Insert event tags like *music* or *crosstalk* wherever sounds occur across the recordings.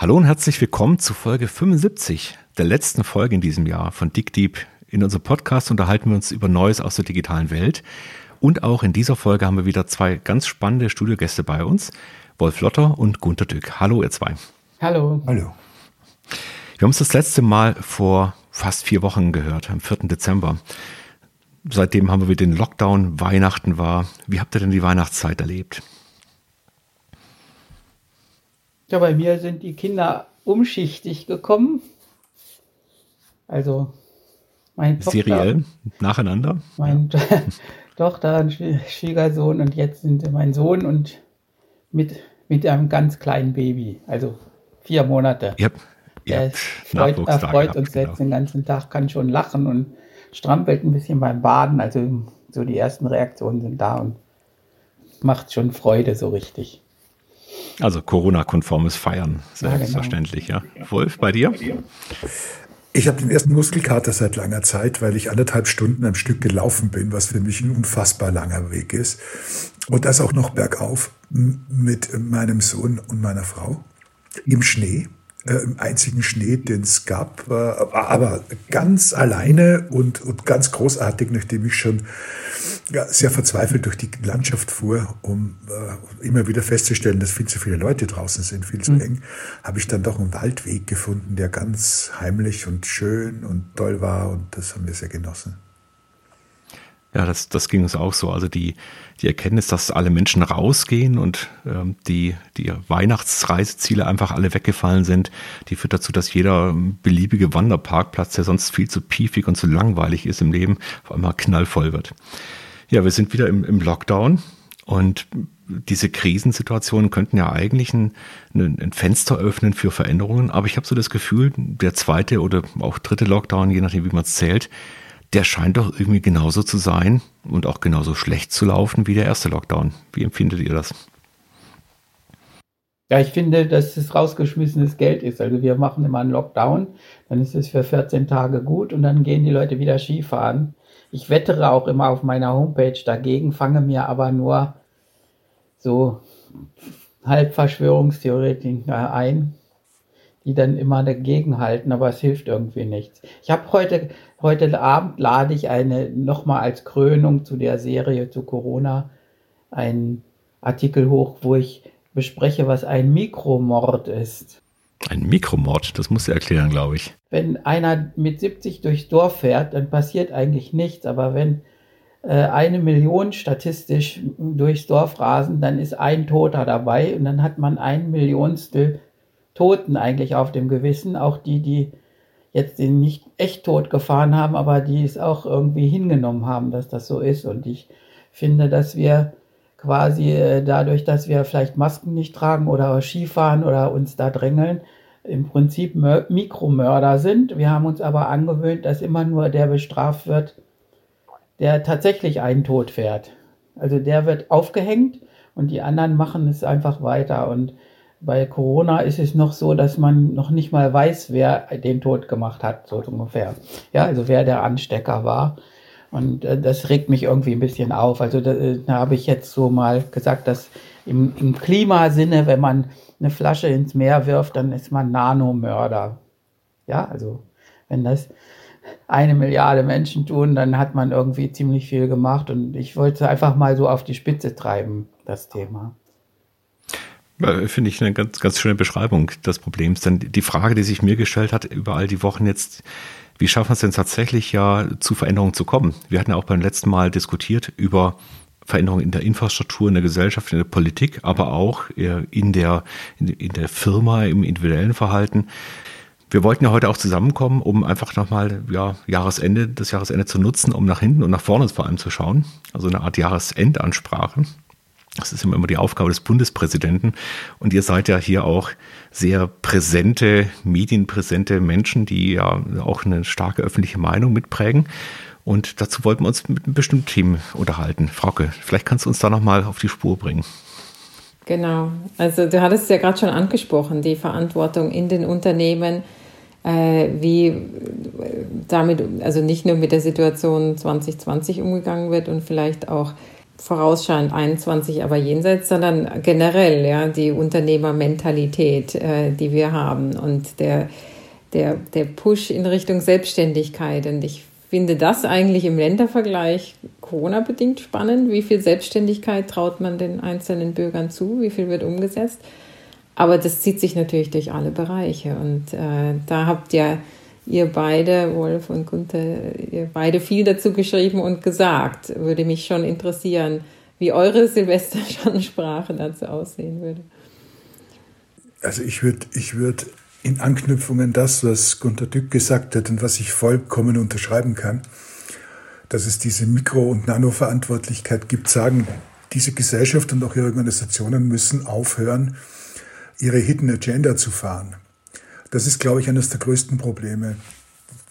Hallo und herzlich willkommen zu Folge 75, der letzten Folge in diesem Jahr von Dick Deep. In unserem Podcast unterhalten wir uns über Neues aus der digitalen Welt. Und auch in dieser Folge haben wir wieder zwei ganz spannende Studiogäste bei uns. Wolf Lotter und Gunter Dück. Hallo, ihr zwei. Hallo. Hallo. Wir haben uns das letzte Mal vor fast vier Wochen gehört, am 4. Dezember. Seitdem haben wir wieder den Lockdown, Weihnachten war. Wie habt ihr denn die Weihnachtszeit erlebt? Ja, bei mir sind die Kinder umschichtig gekommen. Also mein Tochter, Seriell nacheinander? Mein ja. *laughs* Tochter, ein Schwiegersohn und jetzt sind mein Sohn und mit, mit einem ganz kleinen Baby, also vier Monate. Ihr habt, ihr er freut, er freut uns genau. jetzt den ganzen Tag, kann schon lachen und strampelt ein bisschen beim Baden. Also so die ersten Reaktionen sind da und macht schon Freude so richtig. Also Corona-konformes Feiern, selbstverständlich, ja. Genau. ja. Wolf, bei dir? Ich habe den ersten Muskelkater seit langer Zeit, weil ich anderthalb Stunden am Stück gelaufen bin, was für mich ein unfassbar langer Weg ist. Und das auch noch bergauf mit meinem Sohn und meiner Frau im Schnee einzigen Schnee, den es gab, aber ganz alleine und, und ganz großartig, nachdem ich schon ja, sehr verzweifelt durch die Landschaft fuhr, um äh, immer wieder festzustellen, dass viel zu viele Leute draußen sind, viel zu mhm. eng, habe ich dann doch einen Waldweg gefunden, der ganz heimlich und schön und toll war und das haben wir sehr genossen. Ja, das, das ging uns auch so. Also die, die Erkenntnis, dass alle Menschen rausgehen und ähm, die, die Weihnachtsreiseziele einfach alle weggefallen sind, die führt dazu, dass jeder beliebige Wanderparkplatz, der sonst viel zu piefig und zu langweilig ist im Leben, auf einmal knallvoll wird. Ja, wir sind wieder im, im Lockdown und diese Krisensituationen könnten ja eigentlich ein, ein, Fenster öffnen für Veränderungen, aber ich habe so das Gefühl, der zweite oder auch dritte Lockdown, je nachdem wie man es zählt, der scheint doch irgendwie genauso zu sein und auch genauso schlecht zu laufen wie der erste Lockdown. Wie empfindet ihr das? Ja, ich finde, dass es rausgeschmissenes Geld ist. Also wir machen immer einen Lockdown, dann ist es für 14 Tage gut und dann gehen die Leute wieder Skifahren. Ich wettere auch immer auf meiner Homepage dagegen, fange mir aber nur so halb Verschwörungstheoretiker ein, die dann immer dagegen halten, aber es hilft irgendwie nichts. Ich habe heute Heute Abend lade ich eine, nochmal als Krönung zu der Serie zu Corona, einen Artikel hoch, wo ich bespreche, was ein Mikromord ist. Ein Mikromord, das muss er erklären, glaube ich. Wenn einer mit 70 durchs Dorf fährt, dann passiert eigentlich nichts, aber wenn äh, eine Million statistisch durchs Dorf rasen, dann ist ein Toter dabei und dann hat man ein Millionstel Toten eigentlich auf dem Gewissen, auch die, die jetzt den nicht echt tot gefahren haben, aber die es auch irgendwie hingenommen haben, dass das so ist. Und ich finde, dass wir quasi äh, dadurch, dass wir vielleicht Masken nicht tragen oder Skifahren oder uns da drängeln, im Prinzip Mikromörder sind. Wir haben uns aber angewöhnt, dass immer nur der bestraft wird, der tatsächlich einen Tod fährt. Also der wird aufgehängt und die anderen machen es einfach weiter. Und bei Corona ist es noch so, dass man noch nicht mal weiß, wer den Tod gemacht hat, so ungefähr. Ja, also wer der Anstecker war. Und äh, das regt mich irgendwie ein bisschen auf. Also da, äh, da habe ich jetzt so mal gesagt, dass im, im Klimasinne, wenn man eine Flasche ins Meer wirft, dann ist man Nanomörder. Ja, also wenn das eine Milliarde Menschen tun, dann hat man irgendwie ziemlich viel gemacht. Und ich wollte einfach mal so auf die Spitze treiben, das Thema. Finde ich eine ganz, ganz schöne Beschreibung des Problems. Denn die Frage, die sich mir gestellt hat, über all die Wochen jetzt, wie schaffen wir es denn tatsächlich ja zu Veränderungen zu kommen? Wir hatten ja auch beim letzten Mal diskutiert über Veränderungen in der Infrastruktur, in der Gesellschaft, in der Politik, aber auch in der, in der Firma, im individuellen Verhalten. Wir wollten ja heute auch zusammenkommen, um einfach nochmal ja, Jahresende, das Jahresende zu nutzen, um nach hinten und nach vorne vor allem zu schauen. Also eine Art Jahresendansprache. Das ist immer die Aufgabe des Bundespräsidenten. Und ihr seid ja hier auch sehr präsente, medienpräsente Menschen, die ja auch eine starke öffentliche Meinung mitprägen. Und dazu wollten wir uns mit einem bestimmten Team unterhalten. Frauke, vielleicht kannst du uns da nochmal auf die Spur bringen. Genau. Also du hattest ja gerade schon angesprochen, die Verantwortung in den Unternehmen, äh, wie damit, also nicht nur mit der Situation 2020 umgegangen wird und vielleicht auch vorausschauend 21, aber jenseits, sondern generell, ja, die Unternehmermentalität, äh, die wir haben und der, der, der Push in Richtung Selbstständigkeit. Und ich finde das eigentlich im Ländervergleich Corona-bedingt spannend. Wie viel Selbstständigkeit traut man den einzelnen Bürgern zu? Wie viel wird umgesetzt? Aber das zieht sich natürlich durch alle Bereiche. Und äh, da habt ihr, ihr beide, Wolf und Gunther, ihr beide viel dazu geschrieben und gesagt. Würde mich schon interessieren, wie eure Silvestersprache dazu aussehen würde. Also ich würde ich würd in Anknüpfung an das, was Gunter Dück gesagt hat und was ich vollkommen unterschreiben kann, dass es diese Mikro- und Nano-Verantwortlichkeit gibt, sagen, diese Gesellschaft und auch ihre Organisationen müssen aufhören, ihre Hidden Agenda zu fahren. Das ist, glaube ich, eines der größten Probleme.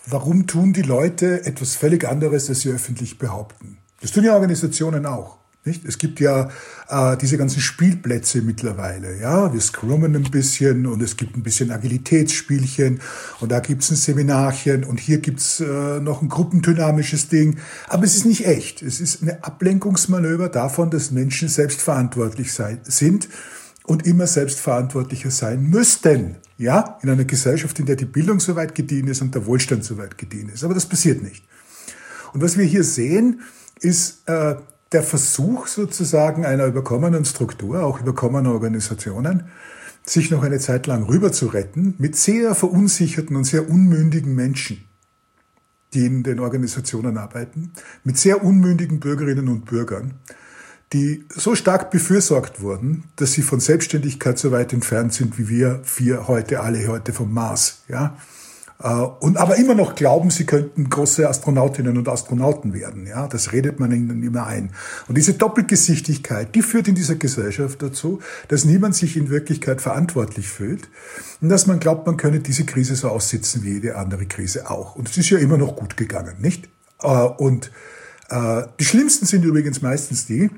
Warum tun die Leute etwas völlig anderes, als sie öffentlich behaupten? Das tun ja Organisationen auch. Nicht? Es gibt ja äh, diese ganzen Spielplätze mittlerweile. Ja, wir scrummen ein bisschen und es gibt ein bisschen Agilitätsspielchen und da gibt es ein Seminarchen und hier gibt es äh, noch ein gruppendynamisches Ding. Aber es ist nicht echt. Es ist eine Ablenkungsmanöver davon, dass Menschen selbstverantwortlich sein, sind und immer selbstverantwortlicher sein müssten. Ja, in einer Gesellschaft, in der die Bildung so weit gediehen ist und der Wohlstand so weit gediehen ist. Aber das passiert nicht. Und was wir hier sehen, ist äh, der Versuch sozusagen einer überkommenen Struktur, auch überkommener Organisationen, sich noch eine Zeit lang rüber zu retten mit sehr verunsicherten und sehr unmündigen Menschen, die in den Organisationen arbeiten, mit sehr unmündigen Bürgerinnen und Bürgern, die so stark befürsorgt wurden, dass sie von Selbstständigkeit so weit entfernt sind, wie wir vier heute alle heute vom Mars, ja. Äh, und aber immer noch glauben, sie könnten große Astronautinnen und Astronauten werden. Ja, das redet man ihnen immer ein. Und diese Doppelgesichtigkeit, die führt in dieser Gesellschaft dazu, dass niemand sich in Wirklichkeit verantwortlich fühlt und dass man glaubt, man könne diese Krise so aussitzen wie jede andere Krise auch. Und es ist ja immer noch gut gegangen, nicht? Äh, und äh, die schlimmsten sind übrigens meistens die,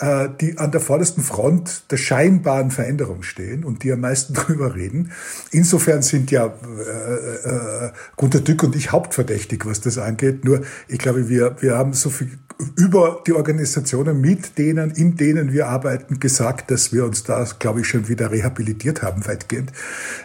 die an der vordersten Front der scheinbaren Veränderung stehen und die am meisten *laughs* drüber reden. Insofern sind ja äh, äh, Gunter Dück und ich hauptverdächtig, was das angeht. Nur ich glaube, wir, wir haben so viel über die Organisationen, mit denen, in denen wir arbeiten, gesagt, dass wir uns da, glaube ich, schon wieder rehabilitiert haben, weitgehend.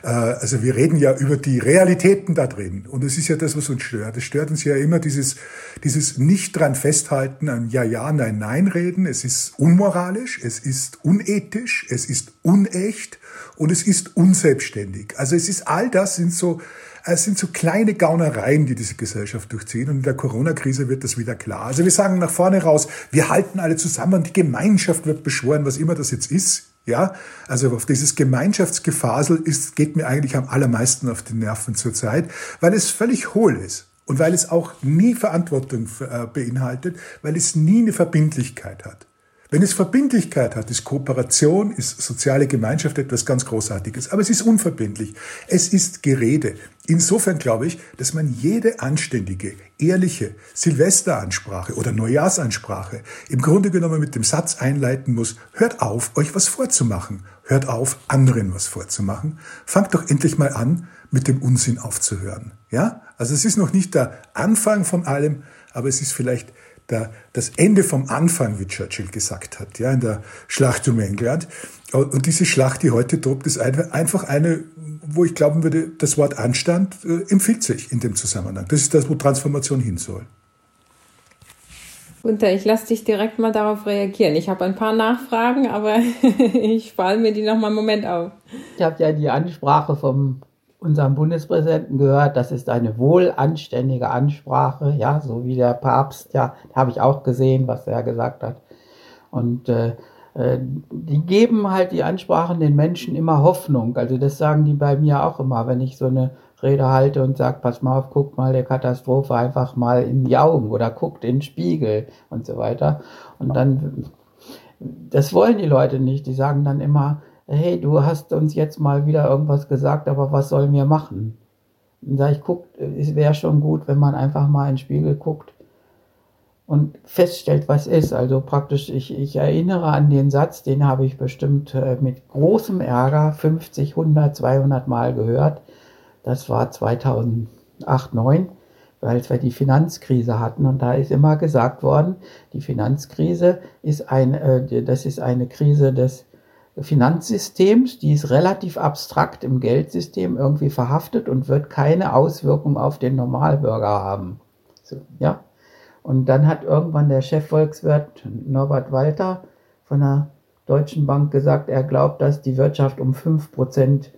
Äh, also wir reden ja über die Realitäten da drin. Und es ist ja das, was uns stört. Es stört uns ja immer dieses, dieses nicht dran festhalten an Ja, Ja, Nein, Nein reden. Es ist unmoralisch, es ist unethisch, es ist unecht und es ist unselbstständig. Also es ist all das sind so es sind so kleine Gaunereien, die diese Gesellschaft durchziehen. Und in der Corona-Krise wird das wieder klar. Also wir sagen nach vorne raus, wir halten alle zusammen und die Gemeinschaft wird beschworen, was immer das jetzt ist. Ja, also auf dieses Gemeinschaftsgefasel ist, geht mir eigentlich am allermeisten auf die Nerven zurzeit, weil es völlig hohl ist. Und weil es auch nie Verantwortung äh, beinhaltet, weil es nie eine Verbindlichkeit hat. Wenn es Verbindlichkeit hat, ist Kooperation, ist soziale Gemeinschaft etwas ganz Großartiges. Aber es ist unverbindlich. Es ist Gerede. Insofern glaube ich, dass man jede anständige, ehrliche Silvesteransprache oder Neujahrsansprache im Grunde genommen mit dem Satz einleiten muss, hört auf, euch was vorzumachen. Hört auf, anderen was vorzumachen. Fangt doch endlich mal an, mit dem Unsinn aufzuhören. Ja? Also es ist noch nicht der Anfang von allem, aber es ist vielleicht der, das Ende vom Anfang, wie Churchill gesagt hat, ja, in der Schlacht um England. Und diese Schlacht, die heute tobt, ist einfach eine, wo ich glauben würde, das Wort Anstand äh, empfiehlt sich in dem Zusammenhang. Das ist das, wo Transformation hin soll. Gunther, ich lasse dich direkt mal darauf reagieren. Ich habe ein paar Nachfragen, aber *laughs* ich spare mir die noch mal einen Moment auf. Ich habe ja die Ansprache vom unserem Bundespräsidenten gehört, das ist eine wohlanständige Ansprache, ja, so wie der Papst, ja, habe ich auch gesehen, was er gesagt hat. Und äh, äh, die geben halt die Ansprachen den Menschen immer Hoffnung. Also das sagen die bei mir auch immer, wenn ich so eine Rede halte und sage, pass mal auf, guckt mal der Katastrophe einfach mal in die Augen oder guckt in den Spiegel und so weiter. Und dann, das wollen die Leute nicht. Die sagen dann immer, hey, du hast uns jetzt mal wieder irgendwas gesagt, aber was sollen wir machen? Dann sage ich, guck, es wäre schon gut, wenn man einfach mal in den Spiegel guckt und feststellt, was ist. Also praktisch, ich, ich erinnere an den Satz, den habe ich bestimmt äh, mit großem Ärger 50, 100, 200 Mal gehört. Das war 2008, 2009 weil wir die Finanzkrise hatten. Und da ist immer gesagt worden, die Finanzkrise ist ein, äh, das ist eine Krise des Finanzsystems, die ist relativ abstrakt im Geldsystem irgendwie verhaftet und wird keine Auswirkung auf den Normalbürger haben. So, ja. Und dann hat irgendwann der Chefvolkswirt Norbert Walter von der Deutschen Bank gesagt, er glaubt, dass die Wirtschaft um 5%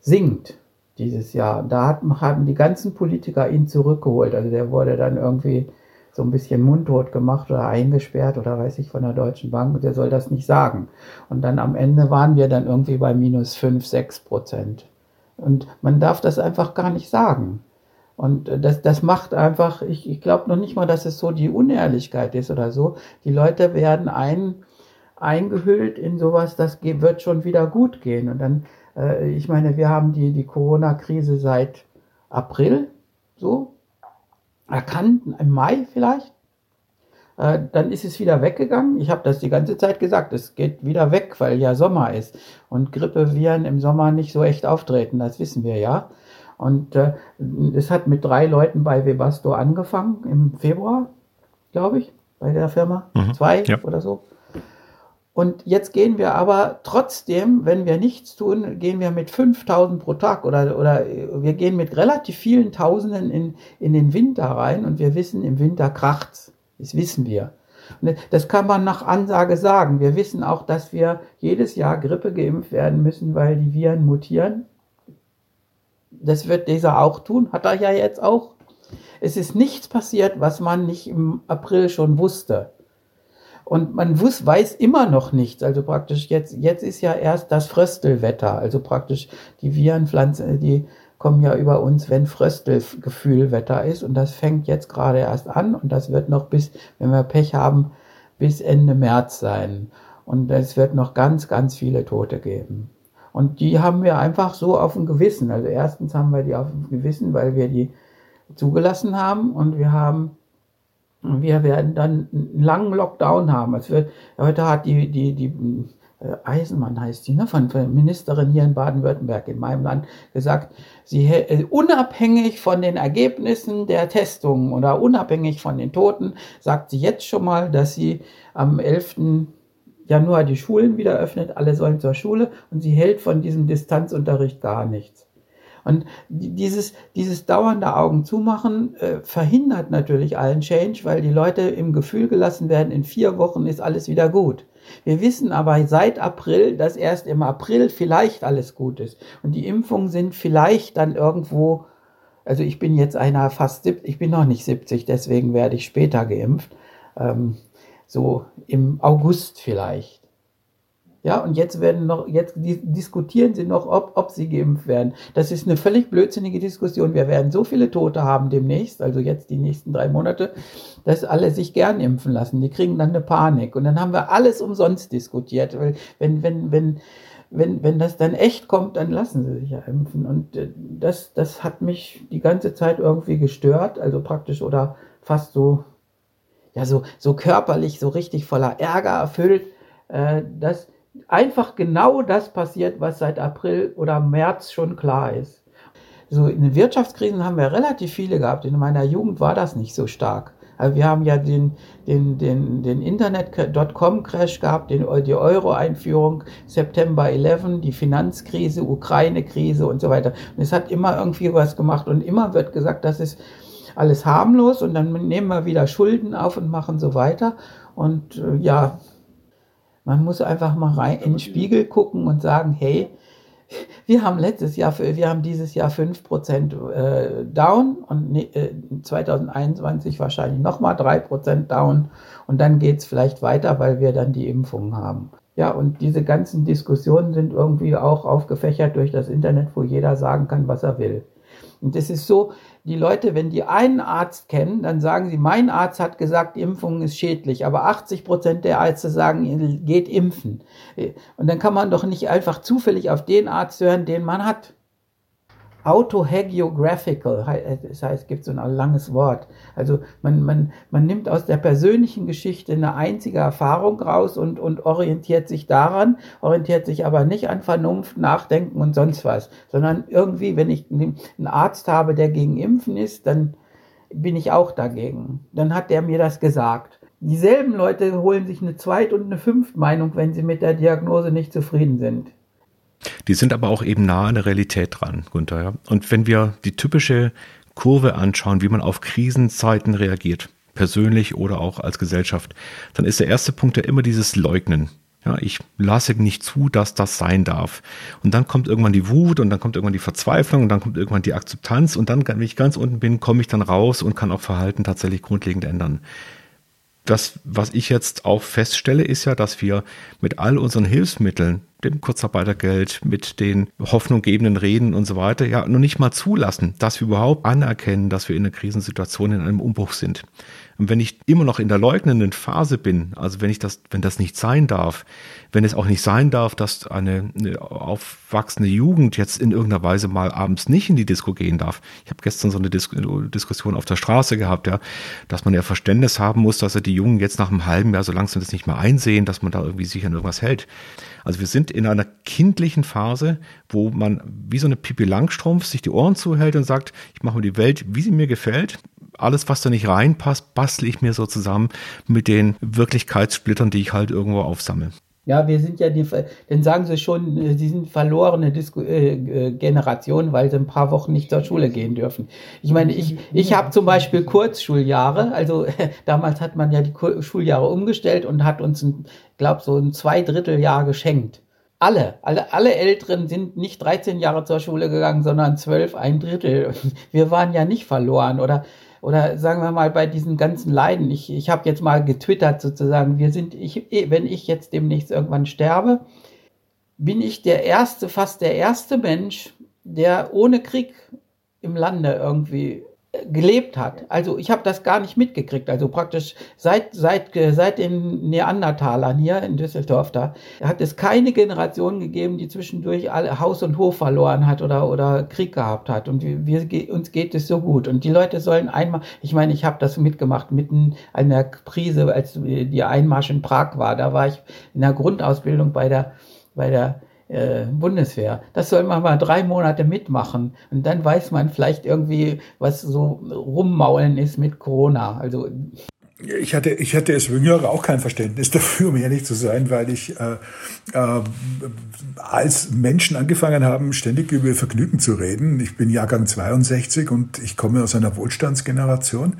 sinkt dieses Jahr. Da hat, haben die ganzen Politiker ihn zurückgeholt. Also der wurde dann irgendwie so ein bisschen mundtot gemacht oder eingesperrt oder weiß ich von der Deutschen Bank der soll das nicht sagen. Und dann am Ende waren wir dann irgendwie bei minus 5, 6 Prozent. Und man darf das einfach gar nicht sagen. Und das, das macht einfach, ich, ich glaube noch nicht mal, dass es so die Unehrlichkeit ist oder so. Die Leute werden ein, eingehüllt in sowas, das wird schon wieder gut gehen. Und dann äh, ich meine, wir haben die, die Corona-Krise seit April so erkannt, im Mai vielleicht. Äh, dann ist es wieder weggegangen. Ich habe das die ganze Zeit gesagt, es geht wieder weg, weil ja Sommer ist und Grippeviren im Sommer nicht so echt auftreten, das wissen wir ja. Und äh, es hat mit drei Leuten bei Webasto angefangen im Februar, glaube ich, bei der Firma. Mhm, Zwei ja. oder so. Und jetzt gehen wir aber trotzdem, wenn wir nichts tun, gehen wir mit 5000 pro Tag oder, oder wir gehen mit relativ vielen Tausenden in, in den Winter rein und wir wissen, im Winter kracht's. Das wissen wir. Und das kann man nach Ansage sagen. Wir wissen auch, dass wir jedes Jahr Grippe geimpft werden müssen, weil die Viren mutieren. Das wird dieser auch tun, hat er ja jetzt auch. Es ist nichts passiert, was man nicht im April schon wusste. Und man wus, weiß immer noch nichts. Also praktisch jetzt, jetzt ist ja erst das Fröstelwetter. Also praktisch die Virenpflanzen, die kommen ja über uns, wenn Fröstelgefühlwetter ist. Und das fängt jetzt gerade erst an. Und das wird noch bis, wenn wir Pech haben, bis Ende März sein. Und es wird noch ganz, ganz viele Tote geben. Und die haben wir einfach so auf dem Gewissen. Also erstens haben wir die auf dem Gewissen, weil wir die zugelassen haben und wir haben wir werden dann einen langen Lockdown haben. Es wird, heute hat die, die, die äh, Eisenmann heißt die, ne, von, von Ministerin hier in Baden-Württemberg in meinem Land gesagt, sie äh, unabhängig von den Ergebnissen der Testungen oder unabhängig von den Toten, sagt sie jetzt schon mal, dass sie am 11. Januar die Schulen wieder öffnet, alle sollen zur Schule und sie hält von diesem Distanzunterricht gar nichts. Und dieses, dieses dauernde Augen zumachen äh, verhindert natürlich allen Change, weil die Leute im Gefühl gelassen werden, in vier Wochen ist alles wieder gut. Wir wissen aber seit April, dass erst im April vielleicht alles gut ist. Und die Impfungen sind vielleicht dann irgendwo, also ich bin jetzt einer fast 70, ich bin noch nicht 70, deswegen werde ich später geimpft. Ähm, so im August vielleicht. Ja, und jetzt werden noch, jetzt diskutieren sie noch, ob, ob sie geimpft werden. Das ist eine völlig blödsinnige Diskussion. Wir werden so viele Tote haben demnächst, also jetzt die nächsten drei Monate, dass alle sich gern impfen lassen. Die kriegen dann eine Panik. Und dann haben wir alles umsonst diskutiert. Weil wenn, wenn, wenn, wenn, wenn das dann echt kommt, dann lassen sie sich ja impfen. Und äh, das, das hat mich die ganze Zeit irgendwie gestört, also praktisch oder fast so, ja, so, so körperlich, so richtig voller Ärger erfüllt, äh, dass, einfach genau das passiert, was seit April oder März schon klar ist. So in den Wirtschaftskrisen haben wir relativ viele gehabt. In meiner Jugend war das nicht so stark. Also wir haben ja den, den, den, den Internet.com-Crash gehabt, den, die Euro-Einführung, September 11, die Finanzkrise, Ukraine-Krise und so weiter. Und es hat immer irgendwie was gemacht und immer wird gesagt, das ist alles harmlos und dann nehmen wir wieder Schulden auf und machen so weiter. Und äh, ja, man muss einfach mal rein in den Spiegel gucken und sagen, hey, wir haben letztes Jahr, wir haben dieses Jahr 5% äh, down und 2021 äh, wahrscheinlich nochmal 3% down und dann geht es vielleicht weiter, weil wir dann die Impfung haben. Ja, und diese ganzen Diskussionen sind irgendwie auch aufgefächert durch das Internet, wo jeder sagen kann, was er will. Und es ist so, die Leute, wenn die einen Arzt kennen, dann sagen sie, mein Arzt hat gesagt, Impfung ist schädlich, aber 80 Prozent der Ärzte sagen, geht impfen. Und dann kann man doch nicht einfach zufällig auf den Arzt hören, den man hat. Autohagiographical, das heißt, es gibt so ein langes Wort. Also man, man, man nimmt aus der persönlichen Geschichte eine einzige Erfahrung raus und, und orientiert sich daran, orientiert sich aber nicht an Vernunft, Nachdenken und sonst was, sondern irgendwie, wenn ich einen Arzt habe, der gegen Impfen ist, dann bin ich auch dagegen. Dann hat der mir das gesagt. Dieselben Leute holen sich eine Zweit- und eine Fünftmeinung, wenn sie mit der Diagnose nicht zufrieden sind. Die sind aber auch eben nah an der Realität dran, Gunther. Ja? Und wenn wir die typische Kurve anschauen, wie man auf Krisenzeiten reagiert, persönlich oder auch als Gesellschaft, dann ist der erste Punkt ja immer dieses Leugnen. Ja, ich lasse nicht zu, dass das sein darf. Und dann kommt irgendwann die Wut und dann kommt irgendwann die Verzweiflung und dann kommt irgendwann die Akzeptanz und dann, wenn ich ganz unten bin, komme ich dann raus und kann auch Verhalten tatsächlich grundlegend ändern das, was ich jetzt auch feststelle, ist ja, dass wir mit all unseren Hilfsmitteln, dem Kurzarbeitergeld, mit den hoffnunggebenden Reden und so weiter, ja noch nicht mal zulassen, dass wir überhaupt anerkennen, dass wir in einer Krisensituation in einem Umbruch sind. Und wenn ich immer noch in der leugnenden Phase bin, also wenn ich das, wenn das nicht sein darf, wenn es auch nicht sein darf, dass eine, eine aufwachsende Jugend jetzt in irgendeiner Weise mal abends nicht in die Disco gehen darf. Ich habe gestern so eine Dis Diskussion auf der Straße gehabt, ja, dass man ja Verständnis haben muss, dass er die Jungen jetzt nach einem halben Jahr so langsam das nicht mehr einsehen, dass man da irgendwie sich an irgendwas hält. Also wir sind in einer kindlichen Phase, wo man wie so eine Pipi Langstrumpf sich die Ohren zuhält und sagt, ich mache mir die Welt, wie sie mir gefällt alles, was da nicht reinpasst, bastle ich mir so zusammen mit den Wirklichkeitssplittern, die ich halt irgendwo aufsammle. Ja, wir sind ja die, dann sagen sie schon, äh, sie sind verlorene Disku äh, äh, Generation, weil sie ein paar Wochen nicht zur Schule gehen dürfen. Ich meine, ich, ich habe zum Beispiel Kurzschuljahre, also *laughs* damals hat man ja die Schuljahre umgestellt und hat uns, ein, glaub so ein Zweidritteljahr geschenkt. Alle, alle, alle Älteren sind nicht 13 Jahre zur Schule gegangen, sondern 12, ein Drittel. *laughs* Wir waren ja nicht verloren oder oder sagen wir mal bei diesen ganzen Leiden, ich, ich habe jetzt mal getwittert sozusagen, wir sind, ich, wenn ich jetzt demnächst irgendwann sterbe, bin ich der erste, fast der erste Mensch, der ohne Krieg im Lande irgendwie gelebt hat. Also ich habe das gar nicht mitgekriegt. Also praktisch seit, seit, seit den Neandertalern hier in Düsseldorf da hat es keine Generation gegeben, die zwischendurch alle Haus und Hof verloren hat oder, oder Krieg gehabt hat. Und wir, wir, uns geht es so gut. Und die Leute sollen einmal, ich meine, ich habe das mitgemacht mitten an der Krise, als die Einmarsch in Prag war. Da war ich in der Grundausbildung bei der, bei der äh, Bundeswehr. Das soll man mal drei Monate mitmachen und dann weiß man vielleicht irgendwie, was so rummaulen ist mit Corona. Also ich hatte, ich hatte als Jüngere auch kein Verständnis *laughs* dafür, um ehrlich zu sein, weil ich äh, äh, als Menschen angefangen haben, ständig über Vergnügen zu reden. Ich bin Jahrgang 62 und ich komme aus einer Wohlstandsgeneration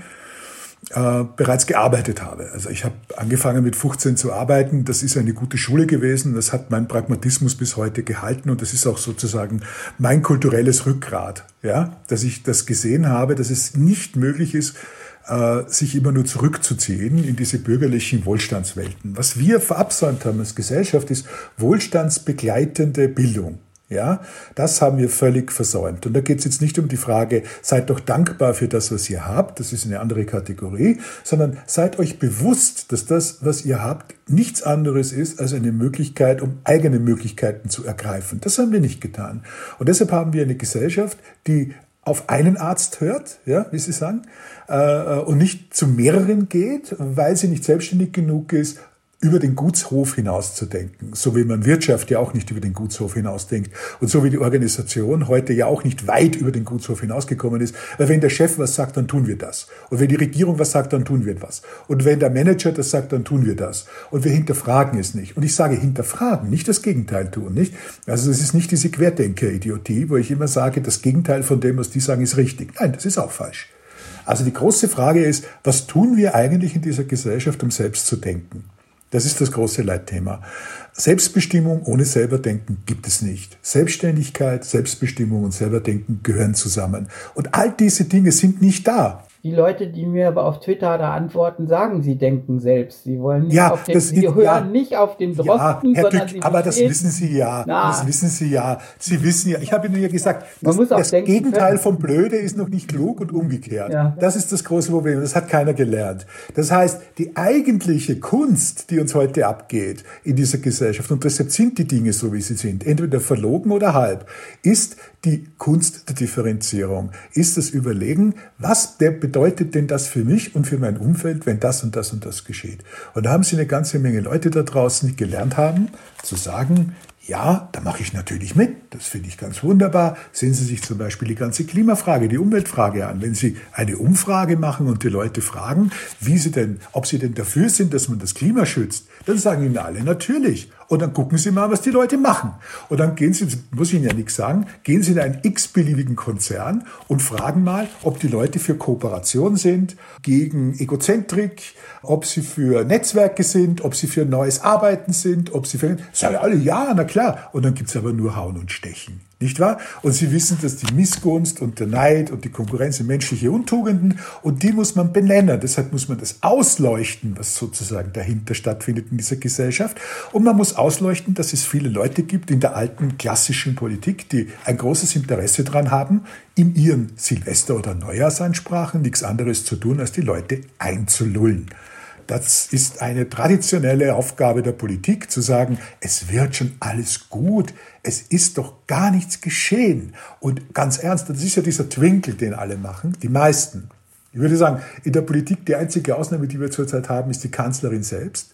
äh, bereits gearbeitet habe. Also ich habe angefangen mit 15 zu arbeiten. Das ist eine gute Schule gewesen. Das hat mein Pragmatismus bis heute gehalten und das ist auch sozusagen mein kulturelles Rückgrat, ja, dass ich das gesehen habe, dass es nicht möglich ist, äh, sich immer nur zurückzuziehen in diese bürgerlichen Wohlstandswelten. Was wir verabsäumt haben als Gesellschaft ist wohlstandsbegleitende Bildung. Ja, das haben wir völlig versäumt. Und da geht es jetzt nicht um die Frage, seid doch dankbar für das, was ihr habt, das ist eine andere Kategorie, sondern seid euch bewusst, dass das, was ihr habt, nichts anderes ist als eine Möglichkeit, um eigene Möglichkeiten zu ergreifen. Das haben wir nicht getan. Und deshalb haben wir eine Gesellschaft, die auf einen Arzt hört, ja, wie Sie sagen, äh, und nicht zu mehreren geht, weil sie nicht selbstständig genug ist, über den Gutshof hinauszudenken, so wie man Wirtschaft ja auch nicht über den Gutshof hinausdenkt und so wie die Organisation heute ja auch nicht weit über den Gutshof hinausgekommen ist, weil wenn der Chef was sagt, dann tun wir das. Und wenn die Regierung was sagt, dann tun wir was. Und wenn der Manager das sagt, dann tun wir das. Und wir hinterfragen es nicht. Und ich sage hinterfragen, nicht das Gegenteil tun, nicht? Also es ist nicht diese Querdenker-Idiotie, wo ich immer sage, das Gegenteil von dem, was die sagen, ist richtig. Nein, das ist auch falsch. Also die große Frage ist, was tun wir eigentlich in dieser Gesellschaft, um selbst zu denken? Das ist das große Leitthema. Selbstbestimmung ohne Selberdenken gibt es nicht. Selbstständigkeit, Selbstbestimmung und Selberdenken gehören zusammen. Und all diese Dinge sind nicht da. Die Leute, die mir aber auf Twitter da antworten, sagen, sie denken selbst. Sie wollen nicht ja, auf den, sie hören ja, nicht auf den Drosten, ja, sondern Dück, sie Aber das wissen Sie ja. Na. Das wissen Sie ja. Sie wissen ja. Ich habe Ihnen ja gesagt, das, das denken, Gegenteil von blöde ist noch nicht klug und umgekehrt. Ja. Das ist das große Problem. Das hat keiner gelernt. Das heißt, die eigentliche Kunst, die uns heute abgeht in dieser Gesellschaft, und deshalb sind die Dinge so, wie sie sind, entweder verlogen oder halb, ist die Kunst der Differenzierung, ist das Überlegen, was bedeutet denn das für mich und für mein Umfeld, wenn das und das und das geschieht. Und da haben Sie eine ganze Menge Leute da draußen, die gelernt haben, zu sagen, Ja, da mache ich natürlich mit. Das finde ich ganz wunderbar. Sehen Sie sich zum Beispiel die ganze Klimafrage, die Umweltfrage an. Wenn Sie eine Umfrage machen und die Leute fragen, wie sie denn, ob sie denn dafür sind, dass man das Klima schützt, dann sagen Ihnen alle natürlich. Und dann gucken Sie mal, was die Leute machen. Und dann gehen Sie, muss ich Ihnen ja nichts sagen, gehen Sie in einen x-beliebigen Konzern und fragen mal, ob die Leute für Kooperation sind, gegen Egozentrik, ob sie für Netzwerke sind, ob sie für neues Arbeiten sind, ob sie für... Sagen alle, ja, na klar. Und dann gibt's aber nur Hauen und Stechen. Nicht wahr? Und Sie wissen, dass die Missgunst und der Neid und die Konkurrenz sind menschliche Untugenden und die muss man benennen. Deshalb muss man das ausleuchten, was sozusagen dahinter stattfindet in dieser Gesellschaft. Und man muss ausleuchten, dass es viele Leute gibt in der alten klassischen Politik, die ein großes Interesse daran haben, in ihren Silvester- oder Neujahrsansprachen nichts anderes zu tun, als die Leute einzulullen. Das ist eine traditionelle Aufgabe der Politik, zu sagen, es wird schon alles gut, es ist doch gar nichts geschehen. Und ganz ernst, das ist ja dieser Twinkel, den alle machen, die meisten. Ich würde sagen, in der Politik die einzige Ausnahme, die wir zurzeit haben, ist die Kanzlerin selbst,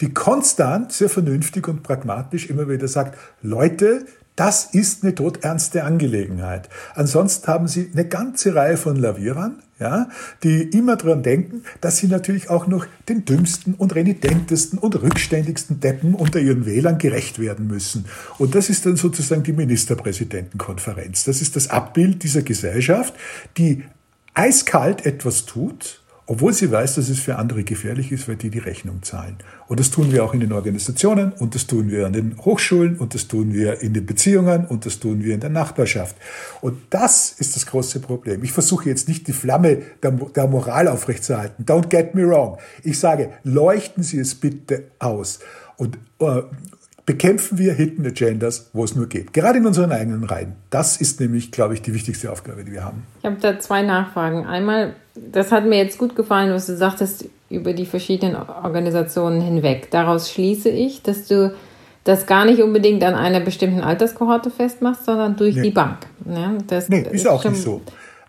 die konstant, sehr vernünftig und pragmatisch immer wieder sagt, Leute, das ist eine todernste Angelegenheit. Ansonsten haben Sie eine ganze Reihe von Lavierern, ja, die immer daran denken, dass sie natürlich auch noch den dümmsten und renitentesten und rückständigsten Deppen unter ihren Wählern gerecht werden müssen. Und das ist dann sozusagen die Ministerpräsidentenkonferenz. Das ist das Abbild dieser Gesellschaft, die eiskalt etwas tut, obwohl sie weiß, dass es für andere gefährlich ist, weil die die Rechnung zahlen. Und das tun wir auch in den Organisationen und das tun wir an den Hochschulen und das tun wir in den Beziehungen und das tun wir in der Nachbarschaft. Und das ist das große Problem. Ich versuche jetzt nicht die Flamme der, der Moral aufrechtzuerhalten. Don't get me wrong. Ich sage, leuchten Sie es bitte aus. Und äh, bekämpfen wir Hidden Agendas, wo es nur geht. Gerade in unseren eigenen Reihen. Das ist nämlich, glaube ich, die wichtigste Aufgabe, die wir haben. Ich habe da zwei Nachfragen. Einmal, das hat mir jetzt gut gefallen, was du sagtest über die verschiedenen Organisationen hinweg. Daraus schließe ich, dass du das gar nicht unbedingt an einer bestimmten Alterskohorte festmachst, sondern durch nee. die Bank. Ja, das nee, ist auch nicht so.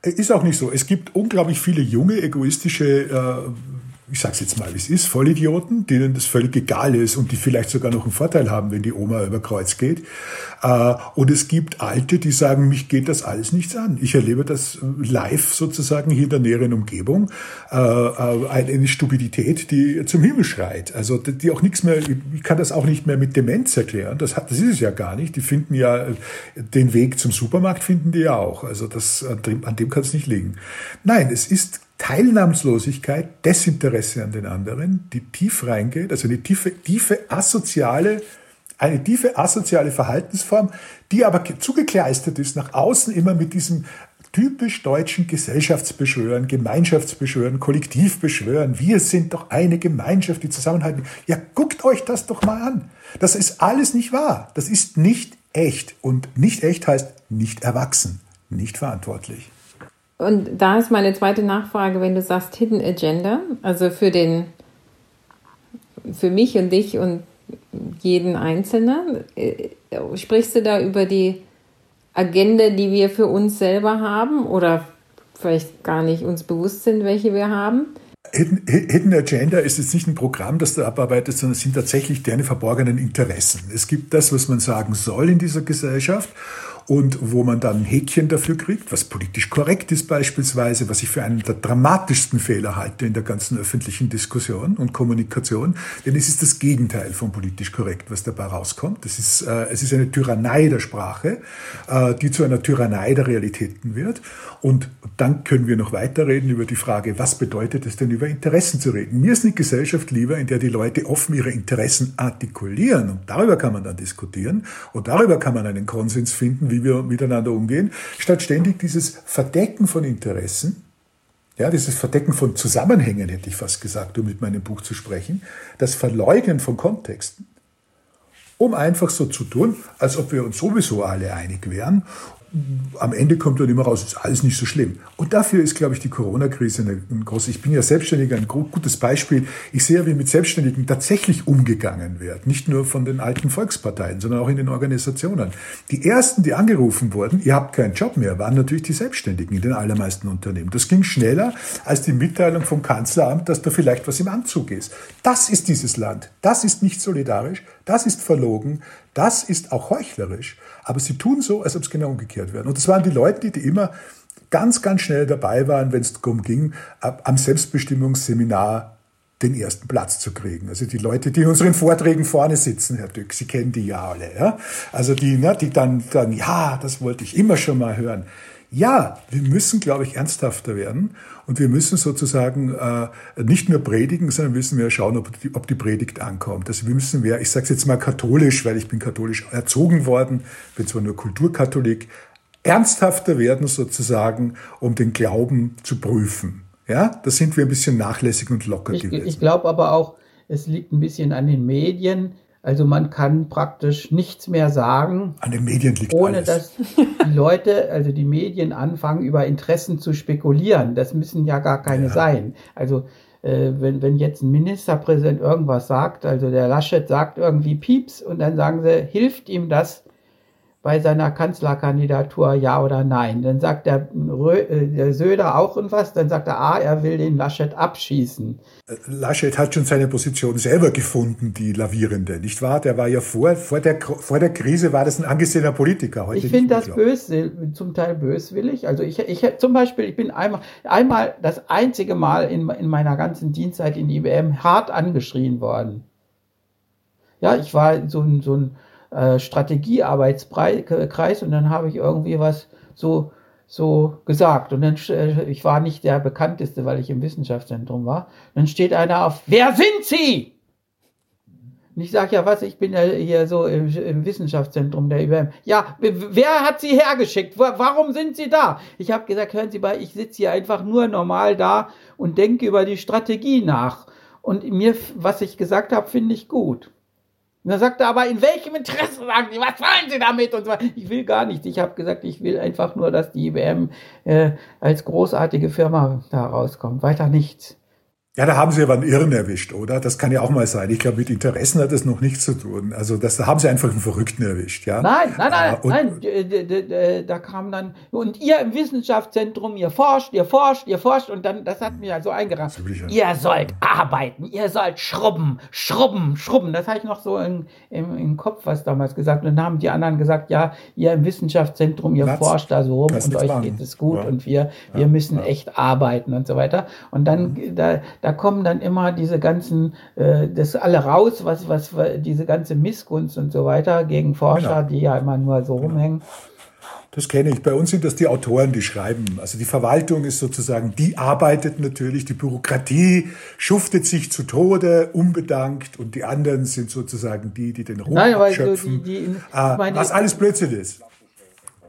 Ist auch nicht so. Es gibt unglaublich viele junge, egoistische äh, ich sage es jetzt mal, wie es ist, Vollidioten, denen das völlig egal ist und die vielleicht sogar noch einen Vorteil haben, wenn die Oma über Kreuz geht. Äh, und es gibt Alte, die sagen, mich geht das alles nichts an. Ich erlebe das live sozusagen hier in der näheren Umgebung. Äh, äh, eine Stupidität, die zum Himmel schreit. Also die auch nichts mehr, ich kann das auch nicht mehr mit Demenz erklären. Das, hat, das ist es ja gar nicht. Die finden ja den Weg zum Supermarkt, finden die ja auch. Also das, an dem, an dem kann es nicht liegen. Nein, es ist Teilnahmslosigkeit, Desinteresse an den anderen, die tief reingeht, also eine tiefe, tiefe asoziale, eine tiefe asoziale Verhaltensform, die aber zugekleistert ist nach außen immer mit diesem typisch deutschen Gesellschaftsbeschwören, Gemeinschaftsbeschwören, Kollektivbeschwören. Wir sind doch eine Gemeinschaft, die zusammenhalten. Ja, guckt euch das doch mal an. Das ist alles nicht wahr. Das ist nicht echt. Und nicht echt heißt nicht erwachsen, nicht verantwortlich. Und da ist meine zweite Nachfrage, wenn du sagst Hidden Agenda, also für den, für mich und dich und jeden Einzelnen, äh, sprichst du da über die Agenda, die wir für uns selber haben oder vielleicht gar nicht uns bewusst sind, welche wir haben? Hidden, Hidden Agenda ist jetzt nicht ein Programm, das du abarbeitest, sondern es sind tatsächlich deine verborgenen Interessen. Es gibt das, was man sagen soll in dieser Gesellschaft und wo man dann ein Häkchen dafür kriegt, was politisch korrekt ist beispielsweise, was ich für einen der dramatischsten Fehler halte in der ganzen öffentlichen Diskussion und Kommunikation, denn es ist das Gegenteil von politisch korrekt, was dabei rauskommt. Es ist, äh, es ist eine Tyrannei der Sprache, äh, die zu einer Tyrannei der Realitäten wird und dann können wir noch weiterreden über die Frage, was bedeutet es denn, über Interessen zu reden. Mir ist eine Gesellschaft lieber, in der die Leute offen ihre Interessen artikulieren und darüber kann man dann diskutieren und darüber kann man einen Konsens finden, wie wir miteinander umgehen, statt ständig dieses Verdecken von Interessen, ja, dieses Verdecken von Zusammenhängen, hätte ich fast gesagt, um mit meinem Buch zu sprechen, das Verleugnen von Kontexten, um einfach so zu tun, als ob wir uns sowieso alle einig wären am Ende kommt dann immer raus, ist alles nicht so schlimm. Und dafür ist, glaube ich, die Corona-Krise ein großes. Ich bin ja Selbstständiger, ein gutes Beispiel. Ich sehe, wie mit Selbstständigen tatsächlich umgegangen wird. Nicht nur von den alten Volksparteien, sondern auch in den Organisationen. Die ersten, die angerufen wurden, ihr habt keinen Job mehr, waren natürlich die Selbstständigen in den allermeisten Unternehmen. Das ging schneller als die Mitteilung vom Kanzleramt, dass da vielleicht was im Anzug ist. Das ist dieses Land. Das ist nicht solidarisch. Das ist verlogen. Das ist auch heuchlerisch, aber sie tun so, als ob es genau umgekehrt wäre. Und das waren die Leute, die immer ganz, ganz schnell dabei waren, wenn es darum ging, am Selbstbestimmungsseminar den ersten Platz zu kriegen. Also die Leute, die in unseren Vorträgen vorne sitzen, Herr Dück, Sie kennen die ja alle. Ja? Also die, ne, die dann, dann, ja, das wollte ich immer schon mal hören. Ja, wir müssen, glaube ich, ernsthafter werden und wir müssen sozusagen äh, nicht nur predigen, sondern müssen wir schauen, ob die, ob die Predigt ankommt. Also wir müssen, mehr, ich sage es jetzt mal katholisch, weil ich bin katholisch erzogen worden, bin zwar nur Kulturkatholik, ernsthafter werden sozusagen, um den Glauben zu prüfen. Ja, da sind wir ein bisschen nachlässig und locker ich, gewesen. Ich glaube aber auch, es liegt ein bisschen an den Medien. Also man kann praktisch nichts mehr sagen. An den Medien liegt ohne alles. dass die *laughs* Leute, also die Medien anfangen, über Interessen zu spekulieren. Das müssen ja gar keine Ja. sein. Also äh, wenn, wenn jetzt ein Ministerpräsident irgendwas sagt, also der Laschet sagt irgendwie Pieps und dann sagen sie, hilft ihm das bei seiner Kanzlerkandidatur ja oder nein? Dann sagt der, Rö, äh, der Söder auch irgendwas, dann sagt er, ah, er will den Laschet abschießen. Laschet hat schon seine Position selber gefunden, die lavierende, nicht wahr? Der war ja vor, vor, der, vor der Krise war das ein angesehener Politiker. Heute Ich finde das glaub ich. bös, zum Teil böswillig. Also ich, ich zum Beispiel, ich bin einmal, einmal das einzige Mal in, in meiner ganzen Dienstzeit in IBM hart angeschrien worden. Ja, ich war so ein, so ein äh, Strategiearbeitskreis und dann habe ich irgendwie was so, so gesagt. Und dann, äh, ich war nicht der bekannteste, weil ich im Wissenschaftszentrum war. Dann steht einer auf, wer sind Sie? Und ich sage ja, was, ich bin ja hier so im, im Wissenschaftszentrum der IBM. Ja, wer hat Sie hergeschickt? Wa- Warum sind Sie da? Ich habe gesagt, hören Sie mal, ich sitze hier einfach nur normal da und denke über die Strategie nach. Und mir, was ich gesagt habe, finde ich gut. Und dann sagt er, aber in welchem Interesse sagen Sie, was wollen Sie damit? Und so. Ich will gar nichts. Ich habe gesagt, ich will einfach nur, dass die IBM äh, als großartige Firma da rauskommt. Weiter nichts. Ja, da haben Sie aber einen Irren erwischt, oder? Das kann ja auch mal sein. Ich glaube, mit Interessen hat das noch nichts zu tun. Also das, da haben Sie einfach einen Verrückten erwischt, ja? Nein, nein, nein, Äh, und- nein. d- Da kam dann, und ihr im Wissenschaftszentrum, ihr forscht, ihr forscht, ihr forscht, und dann, das hat mich ja so eingerafft. Ja. Ihr sollt arbeiten, ihr sollt schrubben, schrubben, schrubben. Das hatte ich noch so im, im, im Kopf, was damals gesagt. Und dann haben die anderen gesagt, ja, ihr im Wissenschaftszentrum, ihr Platz. forscht da so rum und euch machen. geht es gut Ja. und wir, wir müssen echt arbeiten und so weiter. Und dann, da, da kommen dann immer diese ganzen, äh, das alle raus, was, was, diese ganze Missgunst und so weiter gegen Forscher, Genau. die ja immer nur so rumhängen. Das kenne ich. Bei uns sind das die Autoren, die schreiben. Also die Verwaltung ist sozusagen, die arbeitet natürlich, die Bürokratie schuftet sich zu Tode, unbedankt und die anderen sind sozusagen die, die den Ruhm Nein, aber so abschöpfen. die- die- Ah, meine- was alles Blödsinn ist.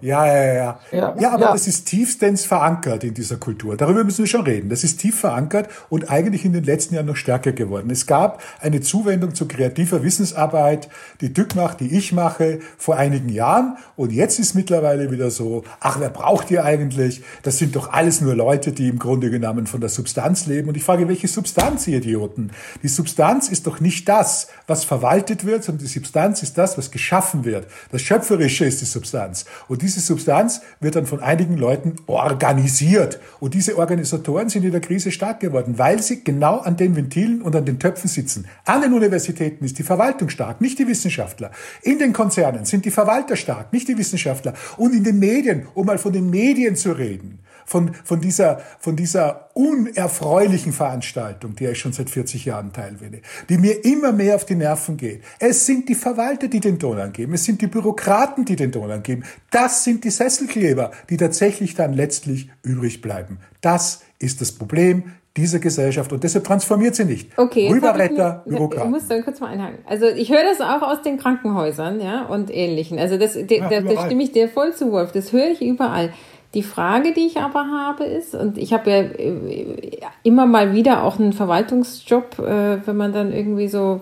Ja, ja, ja. Ja, Ja, aber ja. das ist tiefstens verankert in dieser Kultur. Darüber müssen wir schon reden. Das ist tief verankert und eigentlich in den letzten Jahren noch stärker geworden. Es gab eine Zuwendung zu kreativer Wissensarbeit, die Dück macht, die ich mache, vor einigen Jahren. Und jetzt ist mittlerweile wieder so, ach, wer braucht ihr eigentlich? Das sind doch alles nur Leute, die im Grunde genommen von der Substanz leben. Und ich frage, welche Substanz, ihr Idioten? Die Substanz ist doch nicht das, was verwaltet wird, sondern die Substanz ist das, was geschaffen wird. Das Schöpferische ist die Substanz. Und diese Substanz wird dann von einigen Leuten organisiert. Und diese Organisatoren sind in der Krise stark geworden, weil sie genau an den Ventilen und an den Töpfen sitzen. An den Universitäten ist die Verwaltung stark, nicht die Wissenschaftler. In den Konzernen sind die Verwalter stark, nicht die Wissenschaftler. Und in den Medien, um mal von den Medien zu reden, von, von, dieser, von dieser unerfreulichen Veranstaltung, der ich schon seit 40 Jahren teilnehme, die mir immer mehr auf die Nerven geht. Es sind die Verwalter, die den Ton angeben. Es sind die Bürokraten, die den Ton angeben. Das sind die Sesselkleber, die tatsächlich dann letztlich übrig bleiben. Das ist das Problem dieser Gesellschaft und deshalb transformiert sie nicht. Okay, Rüberretter, mir- Ich Bürokraten. muss dann kurz mal einhaken. Also ich höre das auch aus den Krankenhäusern, ja, und ähnlichen. Also das, de, Ja, da, da stimme ich dir voll zu, Wolf. Das höre ich überall. Die Frage, die ich aber habe, ist, und ich habe ja äh, immer mal wieder auch einen Verwaltungsjob, äh, wenn man dann irgendwie so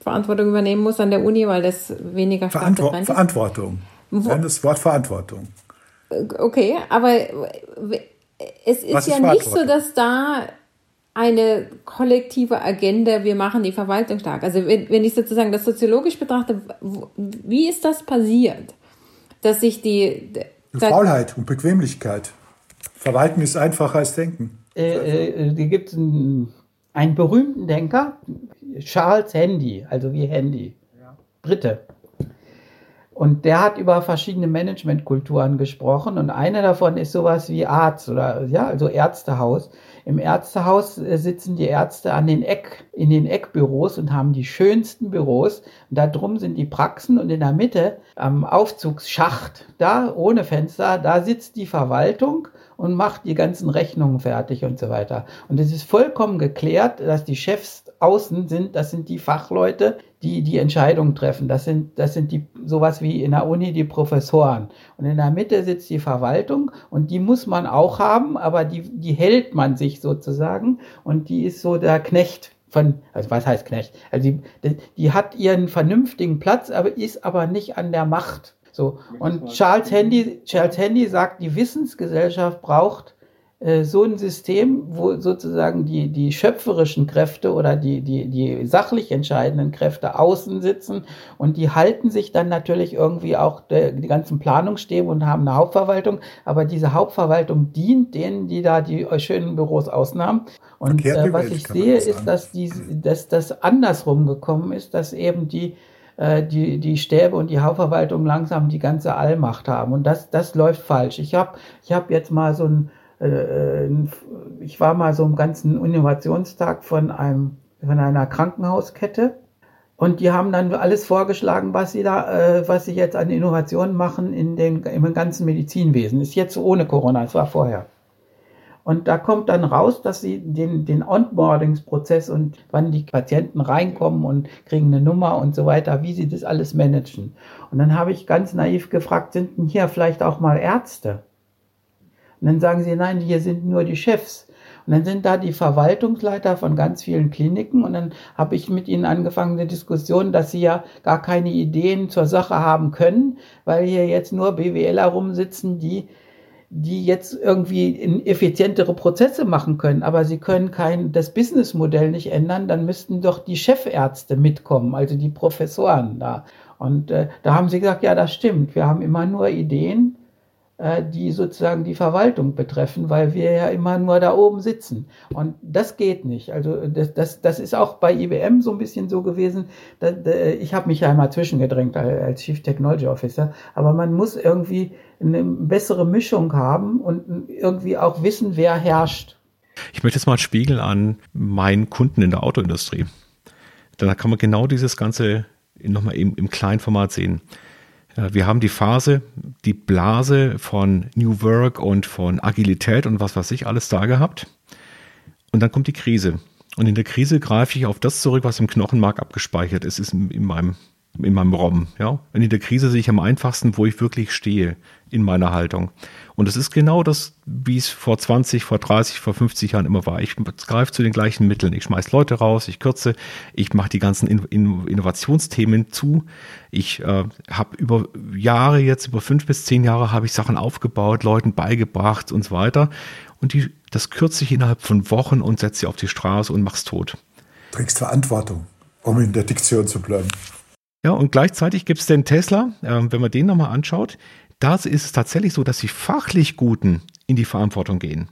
Verantwortung übernehmen muss an der Uni, weil das weniger stark Verantwo ist. Verantwortung. Nein, das Wort Verantwortung. Okay, aber es ist Was ja ist nicht so, dass da eine kollektive Agenda, wir machen die Verwaltung stark. Also wenn, wenn ich sozusagen das soziologisch betrachte, wie ist das passiert? Dass sich die... da- Faulheit und Bequemlichkeit. Verwalten ist einfacher als denken. Äh, äh, da gibt es einen, einen berühmten Denker, Charles Handy, also wie Handy, Brite. Und der hat über verschiedene Managementkulturen gesprochen und eine davon ist sowas wie Arzt oder ja, also Ärztehaus. Im Ärztehaus äh, sitzen die Ärzte an den Eck, in den Eckbüros und haben die schönsten Büros. Und da drum sind die Praxen und in der Mitte am Aufzugsschacht, da ohne Fenster, da sitzt die Verwaltung und macht die ganzen Rechnungen fertig und so weiter. Und es ist vollkommen geklärt, dass die Chefs außen sind, das sind die Fachleute, die die Entscheidungen treffen. Das sind, das sind die, sowas wie in der Uni die Professoren. Und in der Mitte sitzt die Verwaltung und die muss man auch haben, aber die, die hält man sich sozusagen und die ist so der Knecht von, also was heißt Knecht? Also die, die hat ihren vernünftigen Platz, aber ist aber nicht an der Macht. So. Und Charles Handy, Charles Handy sagt, die Wissensgesellschaft braucht so ein System, wo sozusagen die, die schöpferischen Kräfte oder die, die, die sachlich entscheidenden Kräfte außen sitzen und die halten sich dann natürlich irgendwie auch der, die ganzen Planungsstäbe und haben eine Hauptverwaltung, aber diese Hauptverwaltung dient denen, die da die schönen Büros ausnahmen. Und äh, was ich sehe, ist, dass, die, dass das andersrum gekommen ist, dass eben die äh, die, die Stäbe und die Hauptverwaltung langsam die ganze Allmacht haben. Und das, das läuft falsch. Ich habe ich hab jetzt mal so ein, äh, ich war mal so im ganzen Innovationstag von einem, von einer Krankenhauskette. Und die haben dann alles vorgeschlagen, was sie da, äh, was sie jetzt an Innovationen machen in den, im ganzen Medizinwesen. Ist jetzt ohne Corona, es war vorher. Und da kommt dann raus, dass sie den, den Onboardingsprozess und wann die Patienten reinkommen und kriegen eine Nummer und so weiter, wie sie das alles managen. Und dann habe ich ganz naiv gefragt, sind denn hier vielleicht auch mal Ärzte? Und dann sagen sie, nein, hier sind nur die Chefs. Und dann sind da die Verwaltungsleiter von ganz vielen Kliniken und dann habe ich mit ihnen angefangen, eine Diskussion, dass sie ja gar keine Ideen zur Sache haben können, weil hier jetzt nur BWLer rumsitzen, die die jetzt irgendwie effizientere Prozesse machen können, aber sie können kein, das Businessmodell nicht ändern, dann müssten doch die Chefärzte mitkommen, also die Professoren da. Und äh, da haben sie gesagt, ja, das stimmt. Wir haben immer nur Ideen, die sozusagen die Verwaltung betreffen, weil wir ja immer nur da oben sitzen. Und das geht nicht. Also das, das, das ist auch bei IBM so ein bisschen so gewesen. Ich habe mich ja einmal zwischengedrängt als Chief Technology Officer, aber man muss irgendwie eine bessere Mischung haben und irgendwie auch wissen, wer herrscht. Ich möchte jetzt mal spiegeln an meinen Kunden in der Autoindustrie. Da kann man genau dieses Ganze nochmal im, im kleinen Format sehen. Wir haben die Phase, die Blase von New Work und von Agilität und was weiß ich alles da gehabt. Und dann kommt die Krise. Und in der Krise greife ich auf das zurück, was im Knochenmark abgespeichert ist, ist in meinem in meinem ROM. Ja? Und in der Krise sehe ich am einfachsten, wo ich wirklich stehe in meiner Haltung. Und es ist genau das, wie es vor 20, vor 30, vor 50 Jahren immer war. Ich greife zu den gleichen Mitteln. Ich schmeiß Leute raus, ich kürze, ich mache die ganzen Innovationsthemen zu. Ich äh, habe über Jahre, jetzt über fünf bis zehn Jahre, habe ich Sachen aufgebaut, Leuten beigebracht und so weiter. Und die, das kürze ich innerhalb von Wochen und setze sie auf die Straße und mach's tot. Trägst Verantwortung, um in der Diktion zu bleiben. Ja, und gleichzeitig gibt es den Tesla, äh, wenn man den nochmal anschaut, da ist es tatsächlich so, dass die fachlich Guten in die Verantwortung gehen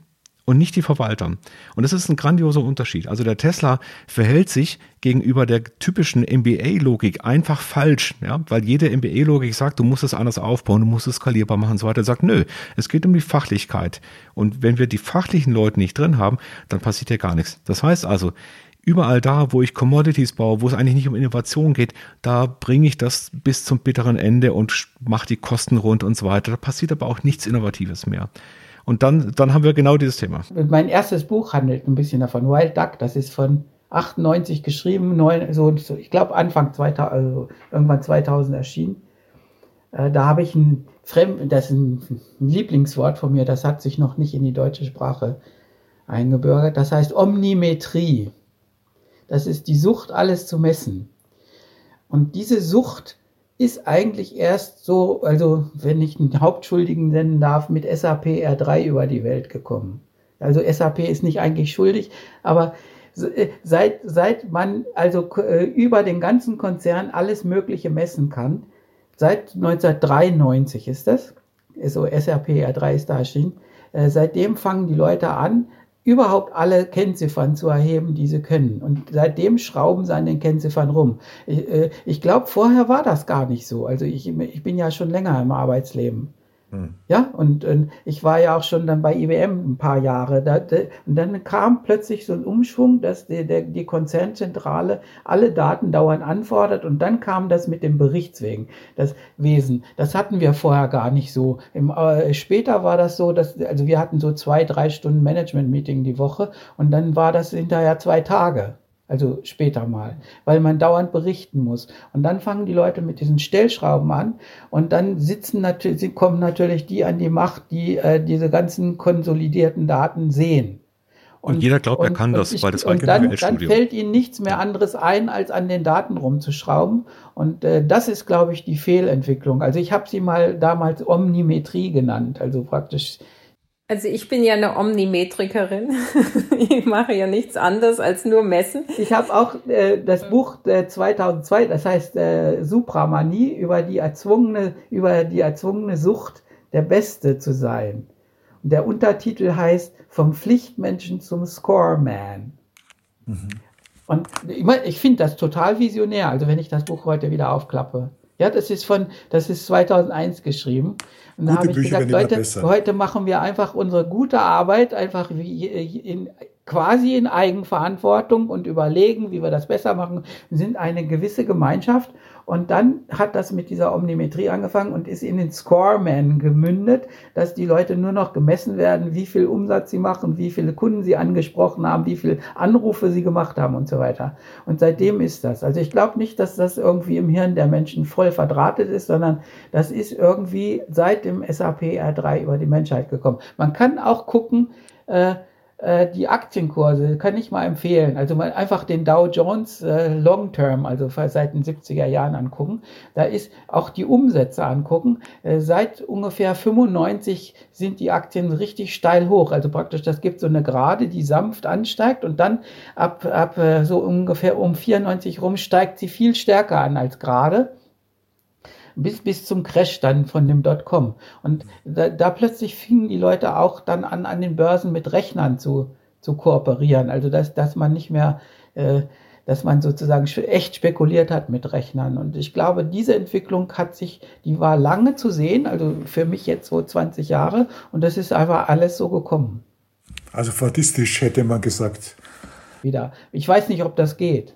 und nicht die Verwalter. Und das ist ein grandioser Unterschied. Also der Tesla verhält sich gegenüber der typischen MBA-Logik einfach falsch, ja, weil jede MBA-Logik sagt, du musst es anders aufbauen, du musst es skalierbar machen und so weiter. Er sagt, nö, es geht um die Fachlichkeit. Und wenn wir die fachlichen Leute nicht drin haben, dann passiert ja gar nichts. Das heißt also, überall da, wo ich Commodities baue, wo es eigentlich nicht um Innovation geht, da bringe ich das bis zum bitteren Ende und mache die Kosten rund und so weiter. Da passiert aber auch nichts Innovatives mehr. Und dann, dann haben wir genau dieses Thema. Mein erstes Buch handelt ein bisschen davon. Wild Duck, das ist von 98 geschrieben, neun, so, ich glaube Anfang 2000, also irgendwann 2000 erschienen. Äh, da habe ich ein Fremd, das ist ein Lieblingswort von mir, das hat sich noch nicht in die deutsche Sprache eingebürgert. Das heißt Omnimetrie. Das ist die Sucht, alles zu messen. Und diese Sucht ist eigentlich erst so, also wenn ich einen Hauptschuldigen nennen darf, mit SAP R3 über die Welt gekommen. Also SAP ist nicht eigentlich schuldig, aber äh, seit, seit man also äh, über den ganzen Konzern alles Mögliche messen kann, seit 1993 ist das, so SAP R3 ist da erschienen, äh, seitdem fangen die Leute an, überhaupt alle Kennziffern zu erheben, die sie können. Und seitdem schrauben sie an den Kennziffern rum. Ich, äh, ich glaube, vorher war das gar nicht so. Also ich, ich bin ja schon länger im Arbeitsleben. Ja, und, und, ich war ja auch schon dann bei IBM ein paar Jahre. Da, da, und dann kam plötzlich so ein Umschwung, dass die, der, die Konzernzentrale alle Daten dauernd anfordert und dann kam das mit dem Berichtswegen, das Wesen. Das hatten wir vorher gar nicht so. Im, äh, später war das so, dass, also wir hatten so zwei, drei Stunden Management-Meeting die Woche und dann war das hinterher zwei Tage. Also später mal, weil man dauernd berichten muss. Und dann fangen die Leute mit diesen Stellschrauben an und dann sitzen natürlich, kommen natürlich die an die Macht, die äh, diese ganzen konsolidierten Daten sehen. Und, und jeder glaubt, und, er kann das, ich, weil das war und dann, dann fällt ihnen nichts mehr anderes ein, als an den Daten rumzuschrauben. Und äh, das ist, glaube ich, die Fehlentwicklung. Also ich habe sie mal damals Omnimetrie genannt, also praktisch also ich bin ja eine Omnimetrikerin. *laughs* ich mache ja nichts anderes als nur messen. Ich habe auch äh, das Buch äh, 2002, das heißt äh, Supramanie über die erzwungene über die erzwungene Sucht der Beste zu sein. Und der Untertitel heißt vom Pflichtmenschen zum Scoreman. Mhm. Und ich, ich finde das total visionär. Also wenn ich das Buch heute wieder aufklappe. Ja, das ist von, das ist 2001 geschrieben. Und da habe ich gesagt, Leute, heute machen wir einfach unsere gute Arbeit einfach wie in, quasi in Eigenverantwortung und überlegen, wie wir das besser machen. Sind eine gewisse Gemeinschaft und dann hat das mit dieser Omnimetrie angefangen und ist in den Scoreman gemündet, dass die Leute nur noch gemessen werden, wie viel Umsatz sie machen, wie viele Kunden sie angesprochen haben, wie viele Anrufe sie gemacht haben und so weiter. Und seitdem ist das. Also ich glaube nicht, dass das irgendwie im Hirn der Menschen voll verdrahtet ist, sondern das ist irgendwie seit dem SAP R3 über die Menschheit gekommen. Man kann auch gucken, äh, die Aktienkurse kann ich mal empfehlen. Also mal einfach den Dow Jones äh, Long Term, also seit den 70er Jahren angucken. Da ist auch die Umsätze angucken. Äh, seit ungefähr 95 sind die Aktien richtig steil hoch. Also praktisch, das gibt so eine Gerade, die sanft ansteigt und dann ab, ab äh, so ungefähr um 94 rum steigt sie viel stärker an als gerade bis, bis zum Crash dann von dem Dotcom. Und da, da plötzlich fingen die Leute auch dann an, an den Börsen mit Rechnern zu, zu kooperieren. Also dass, dass man nicht mehr, äh, dass man sozusagen echt spekuliert hat mit Rechnern. Und ich glaube, diese Entwicklung hat sich, die war lange zu sehen, also für mich jetzt so 20 Jahre, und das ist einfach alles so gekommen. Also fadistisch hätte man gesagt. Wieder. Ich weiß nicht, ob das geht.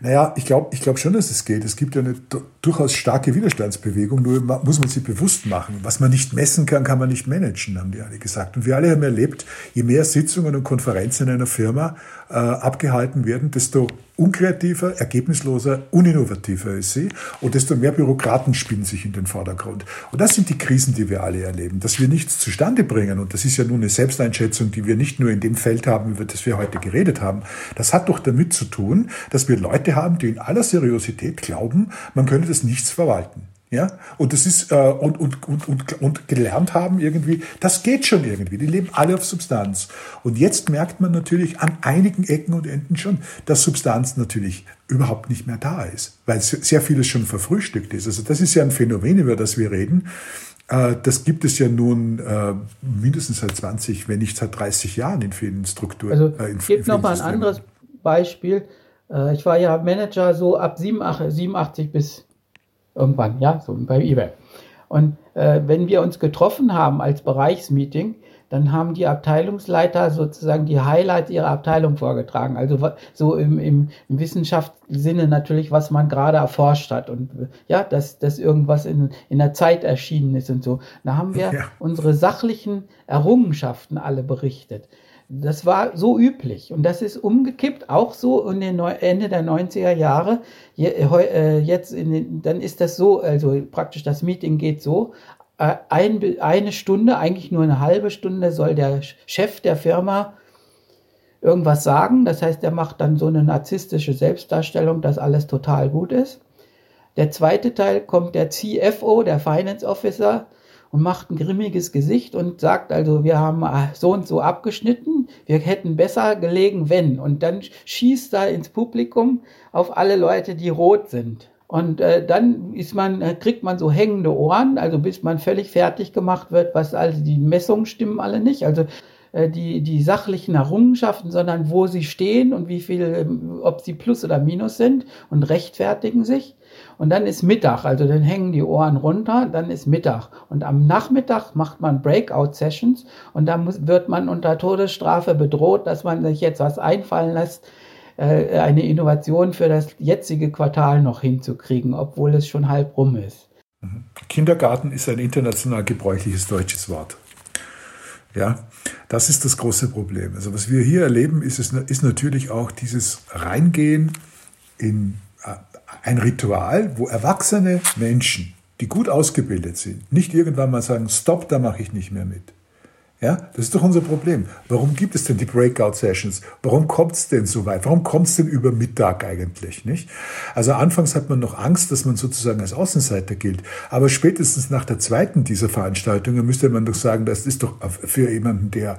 Naja, ich glaube ich glaub schon, dass es geht. Es gibt ja eine durchaus starke Widerstandsbewegung, nur muss man sich bewusst machen. Was man nicht messen kann, kann man nicht managen, haben die alle gesagt. Und wir alle haben erlebt, je mehr Sitzungen und Konferenzen in einer Firma äh, abgehalten werden, desto unkreativer, ergebnisloser, uninnovativer ist sie und desto mehr Bürokraten spielen sich in den Vordergrund. Und das sind die Krisen, die wir alle erleben. Dass wir nichts zustande bringen, und das ist ja nun eine Selbsteinschätzung, die wir nicht nur in dem Feld haben, über das wir heute geredet haben, das hat doch damit zu tun, dass wir Leute haben, die in aller Seriosität glauben, man könne das nichts verwalten. Ja, und das ist, äh, und, und, und, und, und gelernt haben irgendwie, das geht schon irgendwie. Die leben alle auf Substanz. Und jetzt merkt man natürlich an einigen Ecken und Enden schon, dass Substanz natürlich überhaupt nicht mehr da ist, weil sehr vieles schon verfrühstückt ist. Also das ist ja ein Phänomen, über das wir reden. Äh, das gibt es ja nun äh, mindestens seit 20, wenn nicht seit 30 Jahren in vielen Strukturen. Also äh, ich gebe nochmal ein anderes Beispiel. Äh, ich war ja Manager so ab 87 bis Irgendwann, ja, so bei eBay. Und äh, wenn wir uns getroffen haben als Bereichsmeeting, dann haben die Abteilungsleiter sozusagen die Highlights ihrer Abteilung vorgetragen. Also so im, im, im Wissenschaftssinne natürlich, was man gerade erforscht hat und ja, dass, dass irgendwas in, in der Zeit erschienen ist und so. Da haben wir ja. unsere sachlichen Errungenschaften alle berichtet. Das war so üblich und das ist umgekippt, auch so in den Ende der 90er Jahre. Äh, jetzt den, dann ist das so, also praktisch das Meeting geht so. Äh, ein, eine Stunde, eigentlich nur eine halbe Stunde, soll der Chef der Firma irgendwas sagen. Das heißt, er macht dann so eine narzisstische Selbstdarstellung, dass alles total gut ist. Der zweite Teil kommt der CFO, der Finance Officer, und macht ein grimmiges Gesicht und sagt also, wir haben äh, so und so abgeschnitten, wir hätten besser gelegen, wenn. Und dann schießt er ins Publikum auf alle Leute, die rot sind. Und äh, dann ist man, äh, kriegt man so hängende Ohren, also bis man völlig fertig gemacht wird, was also die Messungen stimmen alle nicht. Also äh, die, die sachlichen Errungenschaften, sondern wo sie stehen und wie viel, ähm, ob sie Plus oder Minus sind und rechtfertigen sich. Und dann ist Mittag, also dann hängen die Ohren runter, dann ist Mittag. Und am Nachmittag macht man Breakout-Sessions und da muss, wird man unter Todesstrafe bedroht, dass man sich jetzt was einfallen lässt, äh, eine Innovation für das jetzige Quartal noch hinzukriegen, obwohl es schon halb rum ist. Mhm. Kindergarten ist ein international gebräuchliches deutsches Wort. Ja, das ist das große Problem. Also was wir hier erleben, ist, ist natürlich auch dieses Reingehen in ein Ritual, wo erwachsene Menschen, die gut ausgebildet sind, nicht irgendwann mal sagen, stopp, da mache ich nicht mehr mit. Ja, das ist doch unser Problem. Warum gibt es denn die Breakout-Sessions? Warum kommt es denn so weit? Warum kommt es denn über Mittag eigentlich? Nicht? Also anfangs hat man noch Angst, dass man sozusagen als Außenseiter gilt. Aber spätestens nach der zweiten dieser Veranstaltungen müsste man doch sagen, das ist doch für jemanden, der,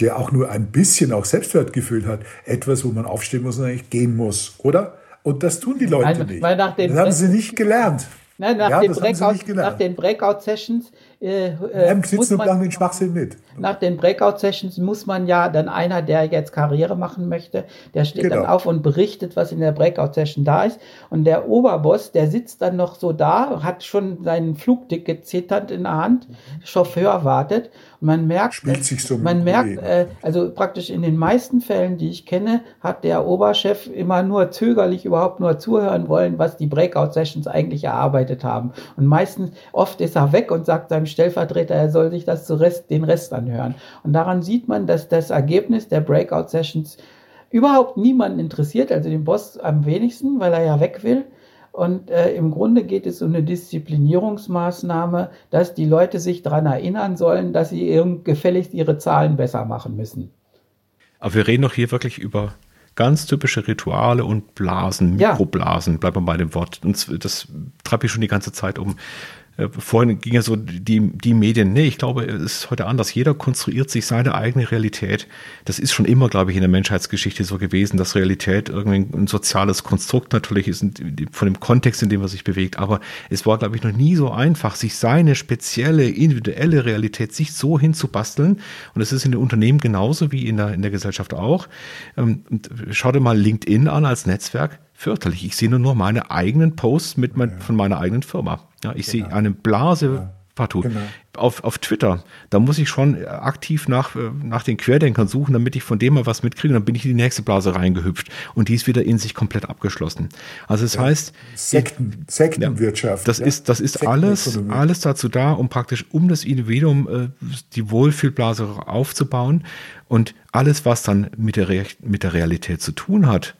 der auch nur ein bisschen auch Selbstwertgefühl hat, etwas, wo man aufstehen muss und eigentlich gehen muss, oder? Und das tun die Leute weil, nicht. Weil nach das haben sie nicht gelernt. Nein, nach, ja, den Breakout, nach den Breakout-Sessions äh, äh, muss man, den Schwachsinn mit. Nach den Breakout-Sessions muss man ja dann einer, der jetzt Karriere machen möchte, der steht genau. dann auf und berichtet, was in der Breakout-Session da ist. Und der Oberboss, der sitzt dann noch so da, hat schon seinen Flugticket zitternd in der Hand, Chauffeur wartet man merkt, Spielt sich so man merkt, äh, also praktisch in den meisten Fällen, die ich kenne, hat der Oberchef immer nur zögerlich überhaupt nur zuhören wollen, was die Breakout-Sessions eigentlich erarbeitet haben. Und meistens, oft ist er weg und sagt seinem Stellvertreter, er soll sich das zu Rest, den Rest anhören. Und daran sieht man, dass das Ergebnis der Breakout-Sessions überhaupt niemanden interessiert, also den Boss am wenigsten, weil er ja weg will. Und äh, im Grunde geht es um eine Disziplinierungsmaßnahme, dass die Leute sich daran erinnern sollen, dass sie gefälligst ihre Zahlen besser machen müssen. Aber wir reden doch hier wirklich über ganz typische Rituale und Blasen, Mikroblasen, ja. bleiben wir bei dem Wort. Und das treibe ich schon die ganze Zeit um. Äh, vorhin ging ja so die, die Medien, nee, ich glaube, es ist heute anders. Jeder konstruiert sich seine eigene Realität. Das ist schon immer, glaube ich, in der Menschheitsgeschichte so gewesen, dass Realität irgendwie ein soziales Konstrukt natürlich ist, von dem Kontext, in dem man sich bewegt. Aber es war, glaube ich, noch nie so einfach, sich seine spezielle, individuelle Realität sich so hinzubasteln. Und es ist in den Unternehmen genauso wie in der, in der Gesellschaft auch. Ähm, schau dir mal LinkedIn an als Netzwerk fürchterlich. Ich sehe nur noch meine eigenen Posts mit mein, ja. von meiner eigenen Firma. Ja, ich genau. sehe eine Blase ja. partout. Genau. Auf, auf Twitter, da muss ich schon aktiv nach, äh, nach den Querdenkern suchen, damit ich von dem mal was mitkriege. Dann bin ich in die nächste Blase reingehüpft. Und die ist wieder in sich komplett abgeschlossen. Also das ja. heißt. Sekten, Sektenwirtschaft. das ist, das ist alles, alles dazu da, um praktisch um das Individuum äh, die Wohlfühlblase aufzubauen. Und alles, was dann mit der, Re mit der Realität zu tun hat,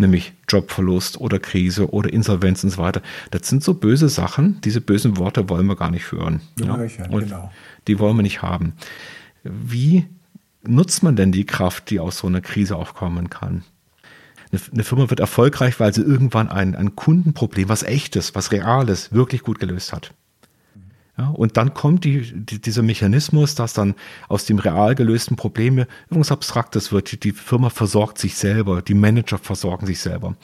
nämlich Jobverlust oder Krise oder Insolvenz und so weiter. Das sind so böse Sachen, diese bösen Worte wollen wir gar nicht hören. Ja, ja. Und genau. die wollen wir nicht haben. Wie nutzt man denn die Kraft, die aus so einer Krise aufkommen kann? Eine Firma wird erfolgreich, weil sie irgendwann ein, ein Kundenproblem, was echtes, was reales, wirklich gut gelöst hat. Ja, und dann kommt die, die, dieser Mechanismus, dass dann aus dem real gelösten Problem irgendwas Abstraktes wird. Die, die Firma versorgt sich selber, die Manager versorgen sich selber.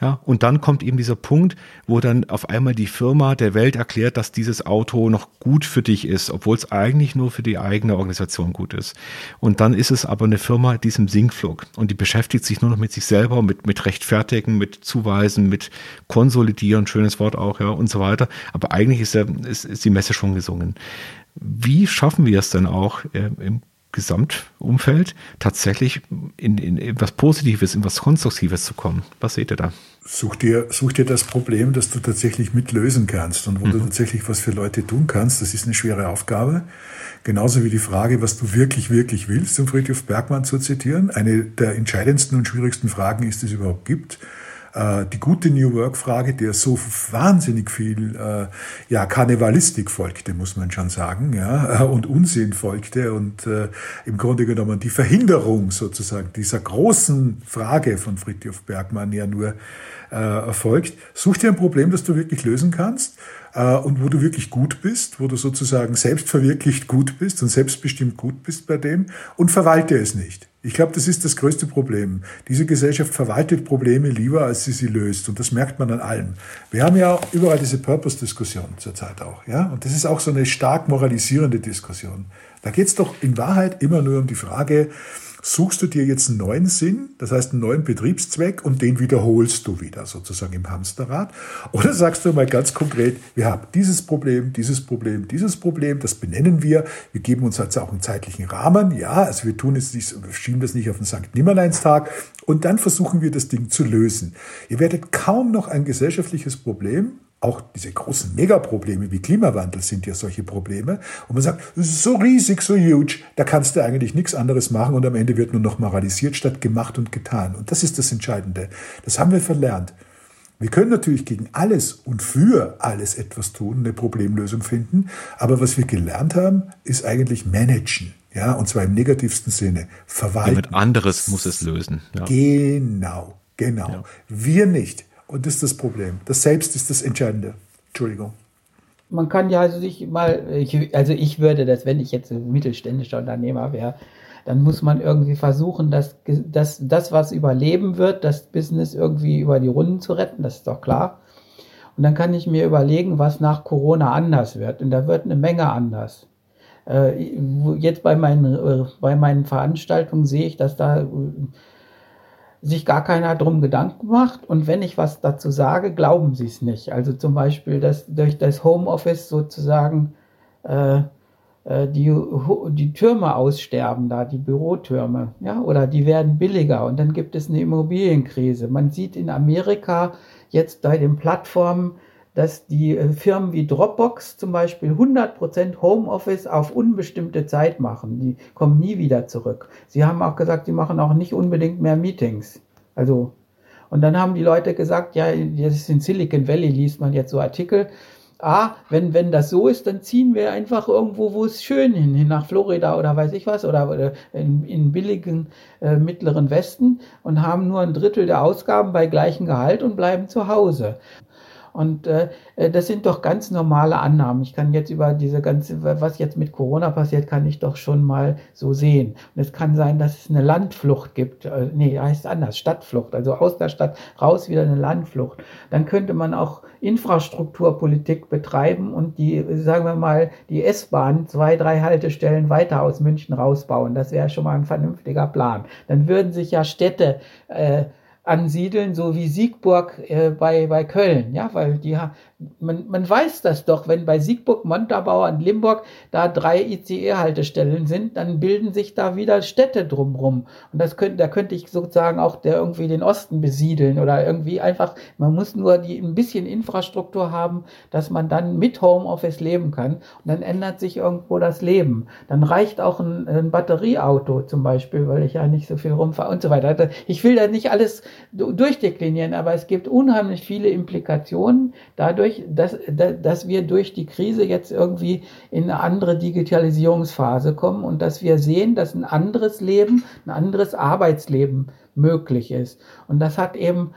Ja, und dann kommt eben dieser Punkt, wo dann auf einmal die Firma der Welt erklärt, dass dieses Auto noch gut für dich ist, obwohl es eigentlich nur für die eigene Organisation gut ist. Und dann ist es aber eine Firma diesem Sinkflug und die beschäftigt sich nur noch mit sich selber, mit, mit Rechtfertigen, mit Zuweisen, mit Konsolidieren, schönes Wort auch, ja, und so weiter. Aber eigentlich ist, der, ist, ist die Messe schon gesungen. Wie schaffen wir es denn auch äh, im Gesamtumfeld tatsächlich in, in etwas Positives, in was Konstruktives zu kommen. Was seht ihr da? Such dir, such dir das Problem, das du tatsächlich mitlösen kannst und wo mhm. du tatsächlich was für Leute tun kannst. Das ist eine schwere Aufgabe. Genauso wie die Frage, was du wirklich, wirklich willst, um Friedrich Bergmann zu zitieren. Eine der entscheidendsten und schwierigsten Fragen ist, die es überhaupt gibt. Äh, die gute New Work-Frage, der so wahnsinnig viel äh, ja, Karnevalistik folgte, muss man schon sagen, ja, *laughs* und Unsinn folgte und äh, im Grunde genommen die Verhinderung sozusagen dieser großen Frage von Fritjof Bergmann ja nur äh, erfolgt. Such dir ein Problem, das du wirklich lösen kannst äh, und wo du wirklich gut bist, wo du sozusagen selbstverwirklicht gut bist und selbstbestimmt gut bist bei dem und verwalte es nicht. Ich glaube, das ist das größte Problem. Diese Gesellschaft verwaltet Probleme lieber, als sie sie löst. Und das merkt man an allem. Wir haben ja überall diese Purpose-Diskussion zurzeit auch. Ja? Und das ist auch so eine stark moralisierende Diskussion. Da geht es doch in Wahrheit immer nur um die Frage, suchst du dir jetzt einen neuen Sinn, das heißt einen neuen Betriebszweck und den wiederholst du wieder sozusagen im Hamsterrad? Oder sagst du mal ganz konkret, wir haben dieses Problem, dieses Problem, dieses Problem, das benennen wir, wir geben uns also auch einen zeitlichen Rahmen, ja, also wir tun es nicht, schieben das nicht auf den St. Nimmerleinstag und dann versuchen wir das Ding zu lösen. Ihr werdet kaum noch ein gesellschaftliches Problem auch diese großen Megaprobleme wie Klimawandel sind ja solche Probleme. Und man sagt, das ist so riesig, so huge, da kannst du eigentlich nichts anderes machen und am Ende wird nur noch moralisiert statt gemacht und getan. Und das ist das Entscheidende. Das haben wir verlernt. Wir können natürlich gegen alles und für alles etwas tun, eine Problemlösung finden. Aber was wir gelernt haben, ist eigentlich managen. Ja, und zwar im negativsten Sinne. Verwalten. Jemand anderes muss es lösen. Ja. Genau, genau. Ja. Wir nicht. Und das ist das Problem. Das Selbst ist das Entscheidende. Entschuldigung. Man kann ja also sich mal, ich, also ich würde das, wenn ich jetzt ein mittelständischer Unternehmer wäre, dann muss man irgendwie versuchen, dass, dass das, was überleben wird, das Business irgendwie über die Runden zu retten, das ist doch klar. Und dann kann ich mir überlegen, was nach Corona anders wird. Und da wird eine Menge anders. Äh, jetzt bei meinen, äh, bei meinen Veranstaltungen sehe ich, dass da sich gar keiner drum Gedanken macht und wenn ich was dazu sage, glauben sie es nicht. Also zum Beispiel, dass durch das Homeoffice sozusagen äh, äh, die, die Türme aussterben, da die Bürotürme, ja, oder die werden billiger und dann gibt es eine Immobilienkrise. Man sieht in Amerika jetzt bei den Plattformen, dass die äh, Firmen wie Dropbox zum Beispiel 100% Homeoffice auf unbestimmte Zeit machen. Die kommen nie wieder zurück. Sie haben auch gesagt, sie machen auch nicht unbedingt mehr Meetings. Also, und dann haben die Leute gesagt, ja, ist in Silicon Valley, liest man jetzt so Artikel. Ah, wenn, wenn das so ist, dann ziehen wir einfach irgendwo, wo es schön hin, hin nach Florida oder weiß ich was, oder, oder in, in billigen äh, mittleren Westen und haben nur ein Drittel der Ausgaben bei gleichem Gehalt und bleiben zu Hause. Und äh, äh, das sind doch ganz normale Annahmen. Ich kann jetzt über diese ganze, was jetzt mit Corona passiert, kann ich doch schon mal so sehen. Und es kann sein, dass es eine Landflucht gibt. Äh, nee, heißt anders, Stadtflucht. Also aus der Stadt raus wieder eine Landflucht. Dann könnte man auch Infrastrukturpolitik betreiben und die, sagen wir mal, die S-Bahn zwei, drei Haltestellen weiter aus München rausbauen. Das wäre schon mal ein vernünftiger Plan. Dann würden sich ja Städte äh, ansiedeln, so wie Siegburg äh, bei, bei Köln, ja, weil die man, man weiß das doch, wenn bei Siegburg, Montabaur und Limburg da drei ICE-Haltestellen sind, dann bilden sich da wieder Städte drumrum. Und das könnte, da könnte ich sozusagen auch der irgendwie den Osten besiedeln oder irgendwie einfach, man muss nur die ein bisschen Infrastruktur haben, dass man dann mit Homeoffice leben kann. Und dann ändert sich irgendwo das Leben. Dann reicht auch ein, ein Batterieauto zum Beispiel, weil ich ja nicht so viel rumfahre und so weiter. Also ich will da nicht alles durchdeklinieren, aber es gibt unheimlich viele Implikationen dadurch, dadurch, dass, dass wir durch die Krise jetzt irgendwie in eine andere Digitalisierungsphase kommen und dass wir sehen, dass ein anderes Leben, ein anderes Arbeitsleben möglich ist. Und das hat eben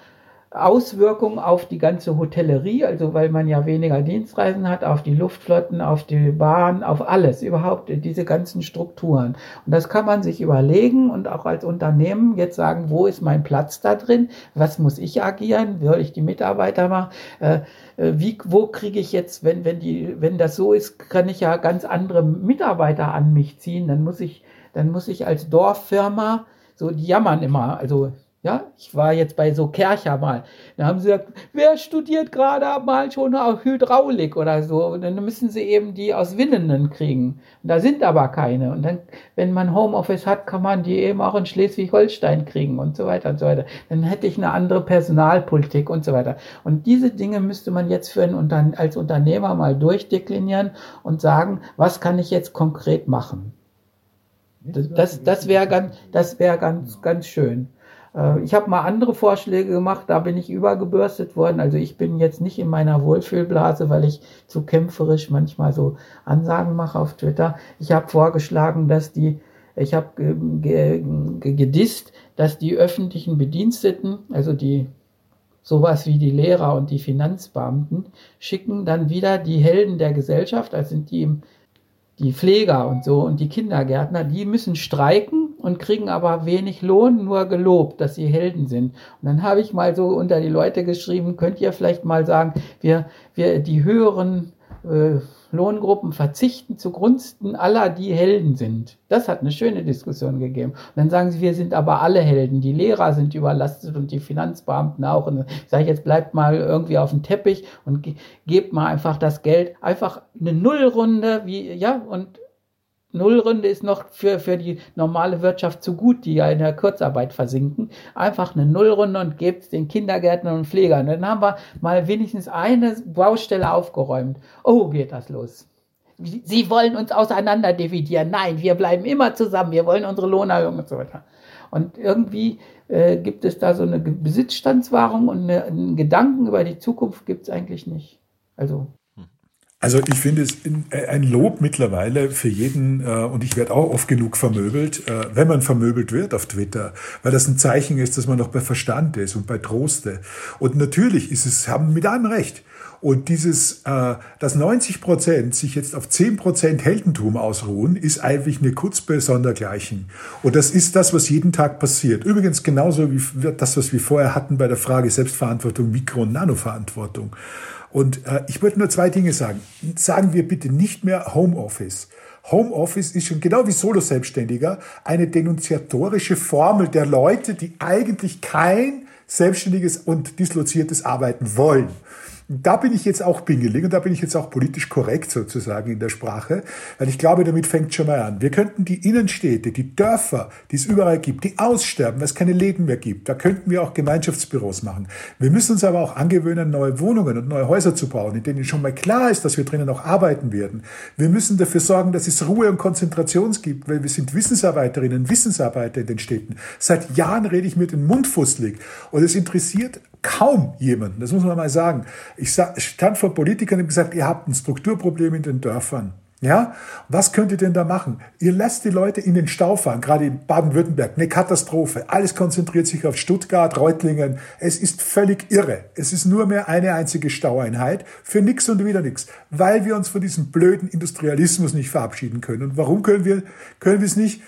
Auswirkungen auf die ganze Hotellerie, also weil man ja weniger Dienstreisen hat, auf die Luftflotten, auf die Bahn, auf alles, überhaupt diese ganzen Strukturen. Und das kann man sich überlegen und auch als Unternehmen jetzt sagen, wo ist mein Platz da drin? Was muss ich agieren? Soll ich die Mitarbeiter machen? Äh, äh, wie, wo kriege ich jetzt, wenn, wenn die, wenn das so ist, kann ich ja ganz andere Mitarbeiter an mich ziehen. Dann muss ich, dann muss ich als Dorffirma, so die jammern immer, also ja, ich war jetzt bei so Kercher mal. Da haben sie gesagt, wer studiert gerade mal schon auf Hydraulik oder so? Und dann müssen sie eben die aus Winnenden kriegen. Und da sind aber keine. Und dann, wenn man Homeoffice hat, kann man die eben auch in Schleswig-Holstein kriegen und so weiter und so weiter. Dann hätte ich eine andere Personalpolitik und so weiter. Und diese Dinge müsste man jetzt für ein Unter als Unternehmer mal durchdeklinieren und sagen, was kann ich jetzt konkret machen? Das, das, das wäre ganz, das wäre ganz, ganz schön. Äh, ich habe mal andere Vorschläge gemacht, da bin ich übergebürstet worden. Also ich bin jetzt nicht in meiner Wohlfühlblase, weil ich zu kämpferisch manchmal so Ansagen mache auf Twitter. Ich habe vorgeschlagen, dass die, ich habe gedisst, dass die öffentlichen Bediensteten, also die sowas wie die Lehrer und die Finanzbeamten, schicken dann wieder die Helden der Gesellschaft, also sind die, die Pfleger und so und die Kindergärtner, die müssen streiken und kriegen aber wenig Lohn, nur gelobt, dass sie Helden sind. Und dann habe ich mal so unter die Leute geschrieben, könnt ihr vielleicht mal sagen, wir, wir die höheren äh, Lohngruppen verzichten zugunsten aller, die Helden sind. Das hat eine schöne Diskussion gegeben. Und dann sagen sie, wir sind aber alle Helden. Die Lehrer sind überlastet und die Finanzbeamten auch. Und ich sage jetzt, bleibt mal irgendwie auf dem Teppich und ge gebt mal einfach das Geld. Einfach eine Nullrunde, wie, ja, und Nullrunde ist noch für, für die normale Wirtschaft zu gut, die ja in der Kurzarbeit versinken. Einfach eine Nullrunde und gebt es den Kindergärtnern und Pflegern. Dann haben wir mal wenigstens eine Baustelle aufgeräumt. Oh, geht das los. Sie wollen uns auseinander dividieren. Nein, wir bleiben immer zusammen. Wir wollen unsere Lohnerhöhung und so weiter. Und irgendwie äh, gibt es da so eine Besitzstandswahrung und eine, einen Gedanken über die Zukunft gibt es eigentlich nicht. Also also ich finde es äh, ein Lob mittlerweile für jeden, äh, und ich werde auch oft genug vermöbelt, äh, wenn man vermöbelt wird auf Twitter, weil das ein Zeichen ist, dass man noch bei Verstand ist und bei Troste. Und natürlich ist es, haben mit allem recht. Und dieses, dass 90 Prozent sich jetzt auf 10 Prozent Heldentum ausruhen, ist eigentlich eine Kutzbe sondergleichen. Und das ist das, was jeden Tag passiert. Übrigens genauso wie das, was wir vorher hatten bei der Frage Selbstverantwortung, Mikro- und Nanoverantwortung. Und äh, ich würde nur zwei Dinge sagen. Sagen wir bitte nicht mehr Homeoffice. Homeoffice ist schon genau wie Solo-Selbstständiger eine denunziatorische Formel der Leute, die eigentlich kein selbstständiges und disloziertes Arbeiten wollen. Da bin ich jetzt auch pingelig und da bin ich jetzt auch politisch korrekt sozusagen in der Sprache, weil ich glaube, damit fängt schon mal an. Wir könnten die Innenstädte, die Dörfer, die es überall gibt, die aussterben, weil es keine Läden mehr gibt. Da könnten wir auch Gemeinschaftsbüros machen. Wir müssen uns aber auch angewöhnen, neue Wohnungen und neue Häuser zu bauen, in denen schon mal klar ist, dass wir drinnen auch arbeiten werden. Wir müssen dafür sorgen, dass es Ruhe und Konzentration gibt, weil wir sind Wissensarbeiterinnen, Wissensarbeiter in den Städten. Seit Jahren rede ich mir den Mund fusselig und es interessiert kaum jemanden, das muss man mal sagen. Ich stand vor Politikern und gesagt, ihr habt ein Strukturproblem in den Dörfern. Ja, was könnt ihr denn da machen? Ihr lasst die Leute in den Stau fahren, gerade in Baden-Württemberg, eine Katastrophe. Alles konzentriert sich auf Stuttgart, Reutlingen. Es ist völlig irre. Es ist nur mehr eine einzige Staueinheit für nichts und wieder nichts, weil wir uns von diesem blöden Industrialismus nicht verabschieden können. Und warum können wir, können wir es nicht?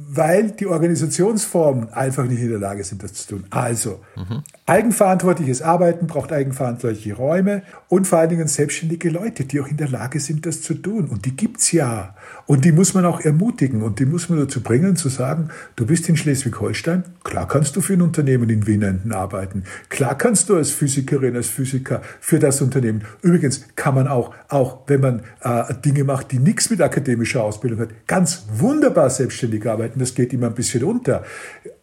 Weil die Organisationsformen einfach nicht in der Lage sind, das zu tun. Also, mhm. eigenverantwortliches Arbeiten braucht eigenverantwortliche Räume und vor allen Dingen selbstständige Leute, die auch in der Lage sind, das zu tun. Und die gibt's ja. Und die muss man auch ermutigen und die muss man dazu bringen, zu sagen, du bist in Schleswig-Holstein, klar kannst du für ein Unternehmen in Wienenden arbeiten. Klar kannst du als Physikerin, als Physiker für das Unternehmen. Übrigens kann man auch, auch wenn man äh, Dinge macht, die nichts mit akademischer Ausbildung hat, ganz wunderbar selbstständig arbeiten arbeiten, das geht immer ein bisschen unter.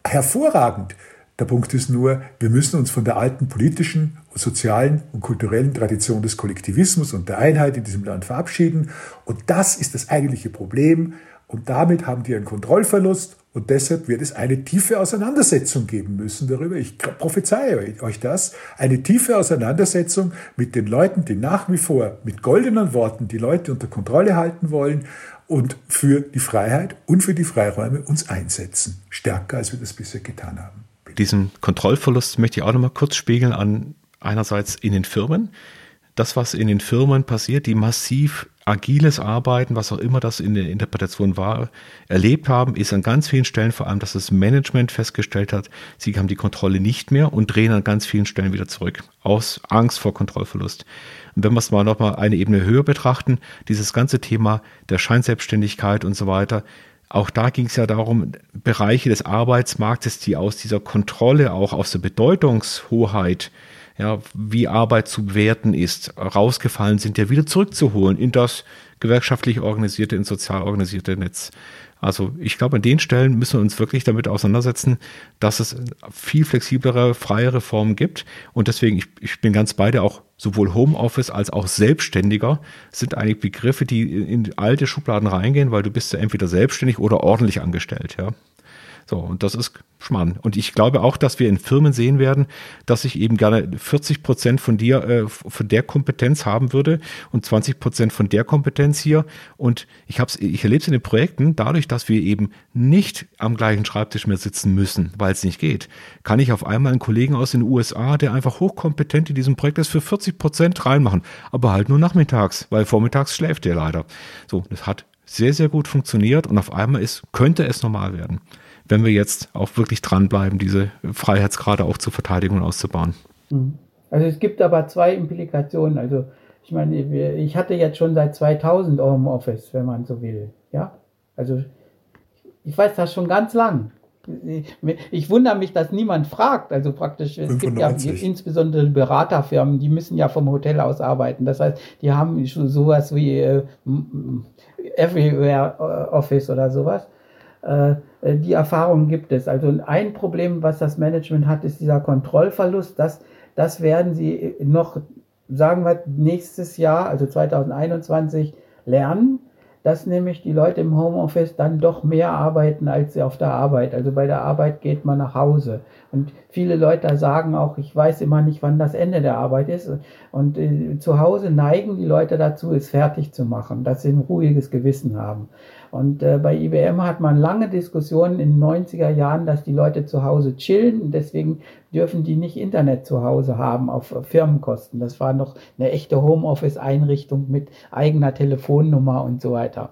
Hervorragend. Der Punkt ist nur, wir müssen uns von der alten politischen, sozialen und kulturellen Tradition des Kollektivismus und der Einheit in diesem Land verabschieden. Und das ist das eigentliche Problem. Und damit haben die einen Kontrollverlust und deshalb wird es eine tiefe Auseinandersetzung geben müssen darüber. Ich prophezeie euch das. Eine tiefe Auseinandersetzung mit den Leuten, die nach wie vor mit goldenen Worten die Leute unter Kontrolle halten wollen und für die Freiheit und für die Freiräume uns einsetzen. Stärker, als wir das bisher getan haben. Diesen Kontrollverlust möchte ich auch nochmal kurz spiegeln an einerseits in den Firmen. Das, was in den Firmen passiert, die massiv agiles Arbeiten, was auch immer das in der Interpretation war, erlebt haben, ist an ganz vielen Stellen vor allem, dass das Management festgestellt hat, sie haben die Kontrolle nicht mehr und drehen an ganz vielen Stellen wieder zurück, aus Angst vor Kontrollverlust. Und wenn wir es mal nochmal eine Ebene höher betrachten, dieses ganze Thema der Scheinselbstständigkeit und so weiter, auch da ging es ja darum, Bereiche des Arbeitsmarktes, die aus dieser Kontrolle, auch aus der Bedeutungshoheit, ja, wie Arbeit zu bewerten ist, rausgefallen sind, ja wieder zurückzuholen in das gewerkschaftlich organisierte, ins sozial organisierte Netz. Also ich glaube, an den Stellen müssen wir uns wirklich damit auseinandersetzen, dass es viel flexiblere, freiere Formen gibt. Und deswegen, ich, ich bin ganz beide auch sowohl Homeoffice als auch Selbstständiger sind eigentlich Begriffe, die in alte Schubladen reingehen, weil du bist ja entweder selbstständig oder ordentlich angestellt, ja. So, und das ist Schmarrn. Und ich glaube auch, dass wir in Firmen sehen werden, dass ich eben gerne 40 Prozent von dir, äh, von der Kompetenz haben würde und 20 Prozent von der Kompetenz hier. Und ich ich erlebe es in den Projekten, dadurch, dass wir eben nicht am gleichen Schreibtisch mehr sitzen müssen, weil es nicht geht, kann ich auf einmal einen Kollegen aus den USA, der einfach hochkompetent in diesem Projekt ist, für 40 Prozent reinmachen. Aber halt nur nachmittags, weil vormittags schläft der leider. So, das hat sehr, sehr gut funktioniert und auf einmal ist, könnte es normal werden. Wenn wir jetzt auch wirklich dranbleiben, diese Freiheitsgrade auch zu verteidigen und auszubauen. Mhm. Also es gibt aber zwei Implikationen. Also ich meine, ich hatte jetzt schon seit 2000 Homeoffice, wenn man so will. Ja, also ich weiß das schon ganz lang. Ich wundere mich, dass niemand fragt. Also praktisch, es 95. gibt ja insbesondere Beraterfirmen, die müssen ja vom Hotel aus arbeiten. Das heißt, die haben sowas wie äh, Everywhere äh, Office oder sowas. Äh, äh, die Erfahrung gibt es. Also ein Problem, was das Management hat, ist dieser Kontrollverlust. Das, das werden sie noch, sagen wir, nächstes Jahr, also 2021, lernen dass nämlich die Leute im Homeoffice dann doch mehr arbeiten als sie auf der Arbeit. Also bei der Arbeit geht man nach Hause. Und viele Leute sagen auch, ich weiß immer nicht, wann das Ende der Arbeit ist. Und äh, zu Hause neigen die Leute dazu, es fertig zu machen, dass sie ein ruhiges Gewissen haben. Und äh, bei IBM hat man lange Diskussionen in den 90er Jahren, dass die Leute zu Hause chillen deswegen dürfen die nicht Internet zu Hause haben auf Firmenkosten. Das war noch eine echte Homeoffice-Einrichtung mit eigener Telefonnummer und so weiter.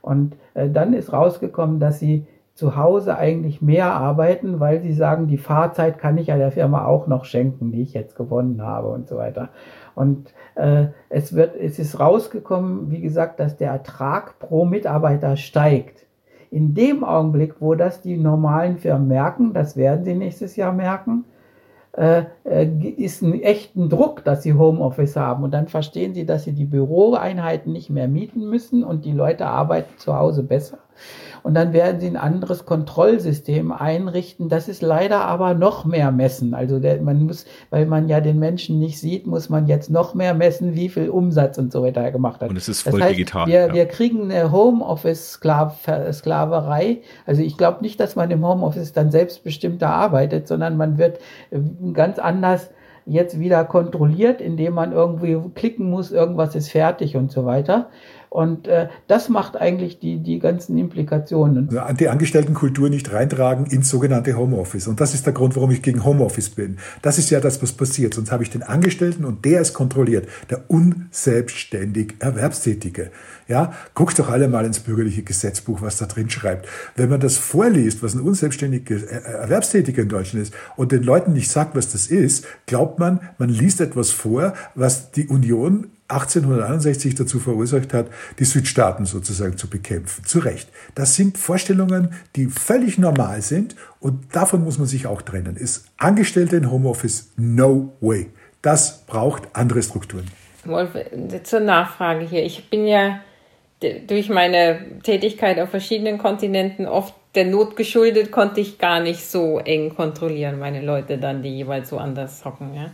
Und äh, dann ist rausgekommen, dass sie zu Hause eigentlich mehr arbeiten, weil sie sagen, die Fahrzeit kann ich ja der Firma auch noch schenken, die ich jetzt gewonnen habe und so weiter. Und äh, es, wird, es ist rausgekommen, wie gesagt, dass der Ertrag pro Mitarbeiter steigt. In dem Augenblick, wo das die normalen Firmen merken, das werden sie nächstes Jahr merken, äh, äh, ist ein echten Druck, dass sie Homeoffice haben. Und dann verstehen sie, dass sie die Büroeinheiten nicht mehr mieten müssen und die Leute arbeiten zu Hause besser. Und dann werden sie ein anderes Kontrollsystem einrichten. Das ist leider aber noch mehr messen. Also der, man muss, weil man ja den Menschen nicht sieht, muss man jetzt noch mehr messen, wie viel Umsatz und so weiter er gemacht hat. Und es ist voll das heißt, digital. Wir, ja. wir kriegen eine Homeoffice-Sklaverei. Also ich glaube nicht, dass man im Homeoffice dann selbstbestimmter arbeitet, sondern man wird äh, ganz anders jetzt wieder kontrolliert, indem man irgendwie klicken muss, irgendwas ist fertig und so weiter. Und äh, das macht eigentlich die, die ganzen Implikationen. Die Angestelltenkultur nicht reintragen ins sogenannte Homeoffice. Und das ist der Grund, warum ich gegen Homeoffice bin. Das ist ja das, was passiert. Sonst habe ich den Angestellten und der ist kontrolliert. Der unselbstständig Erwerbstätige. Ja, guckt doch alle mal ins bürgerliche Gesetzbuch, was da drin schreibt. Wenn man das vorliest, was ein unselbstständiger Erwerbstätiger in Deutschland ist und den Leuten nicht sagt, was das ist, glaubt man, man liest etwas vor, was die Union 1861 dazu verursacht hat, die Südstaaten sozusagen zu bekämpfen. Zu Recht. Das sind Vorstellungen, die völlig normal sind und davon muss man sich auch trennen. Ist Angestellte in Homeoffice no way. Das braucht andere Strukturen. Wolf, zur Nachfrage hier. Ich bin ja durch meine Tätigkeit auf verschiedenen Kontinenten oft der Not geschuldet, konnte ich gar nicht so eng kontrollieren, meine Leute dann, die jeweils so anders hocken. Ja.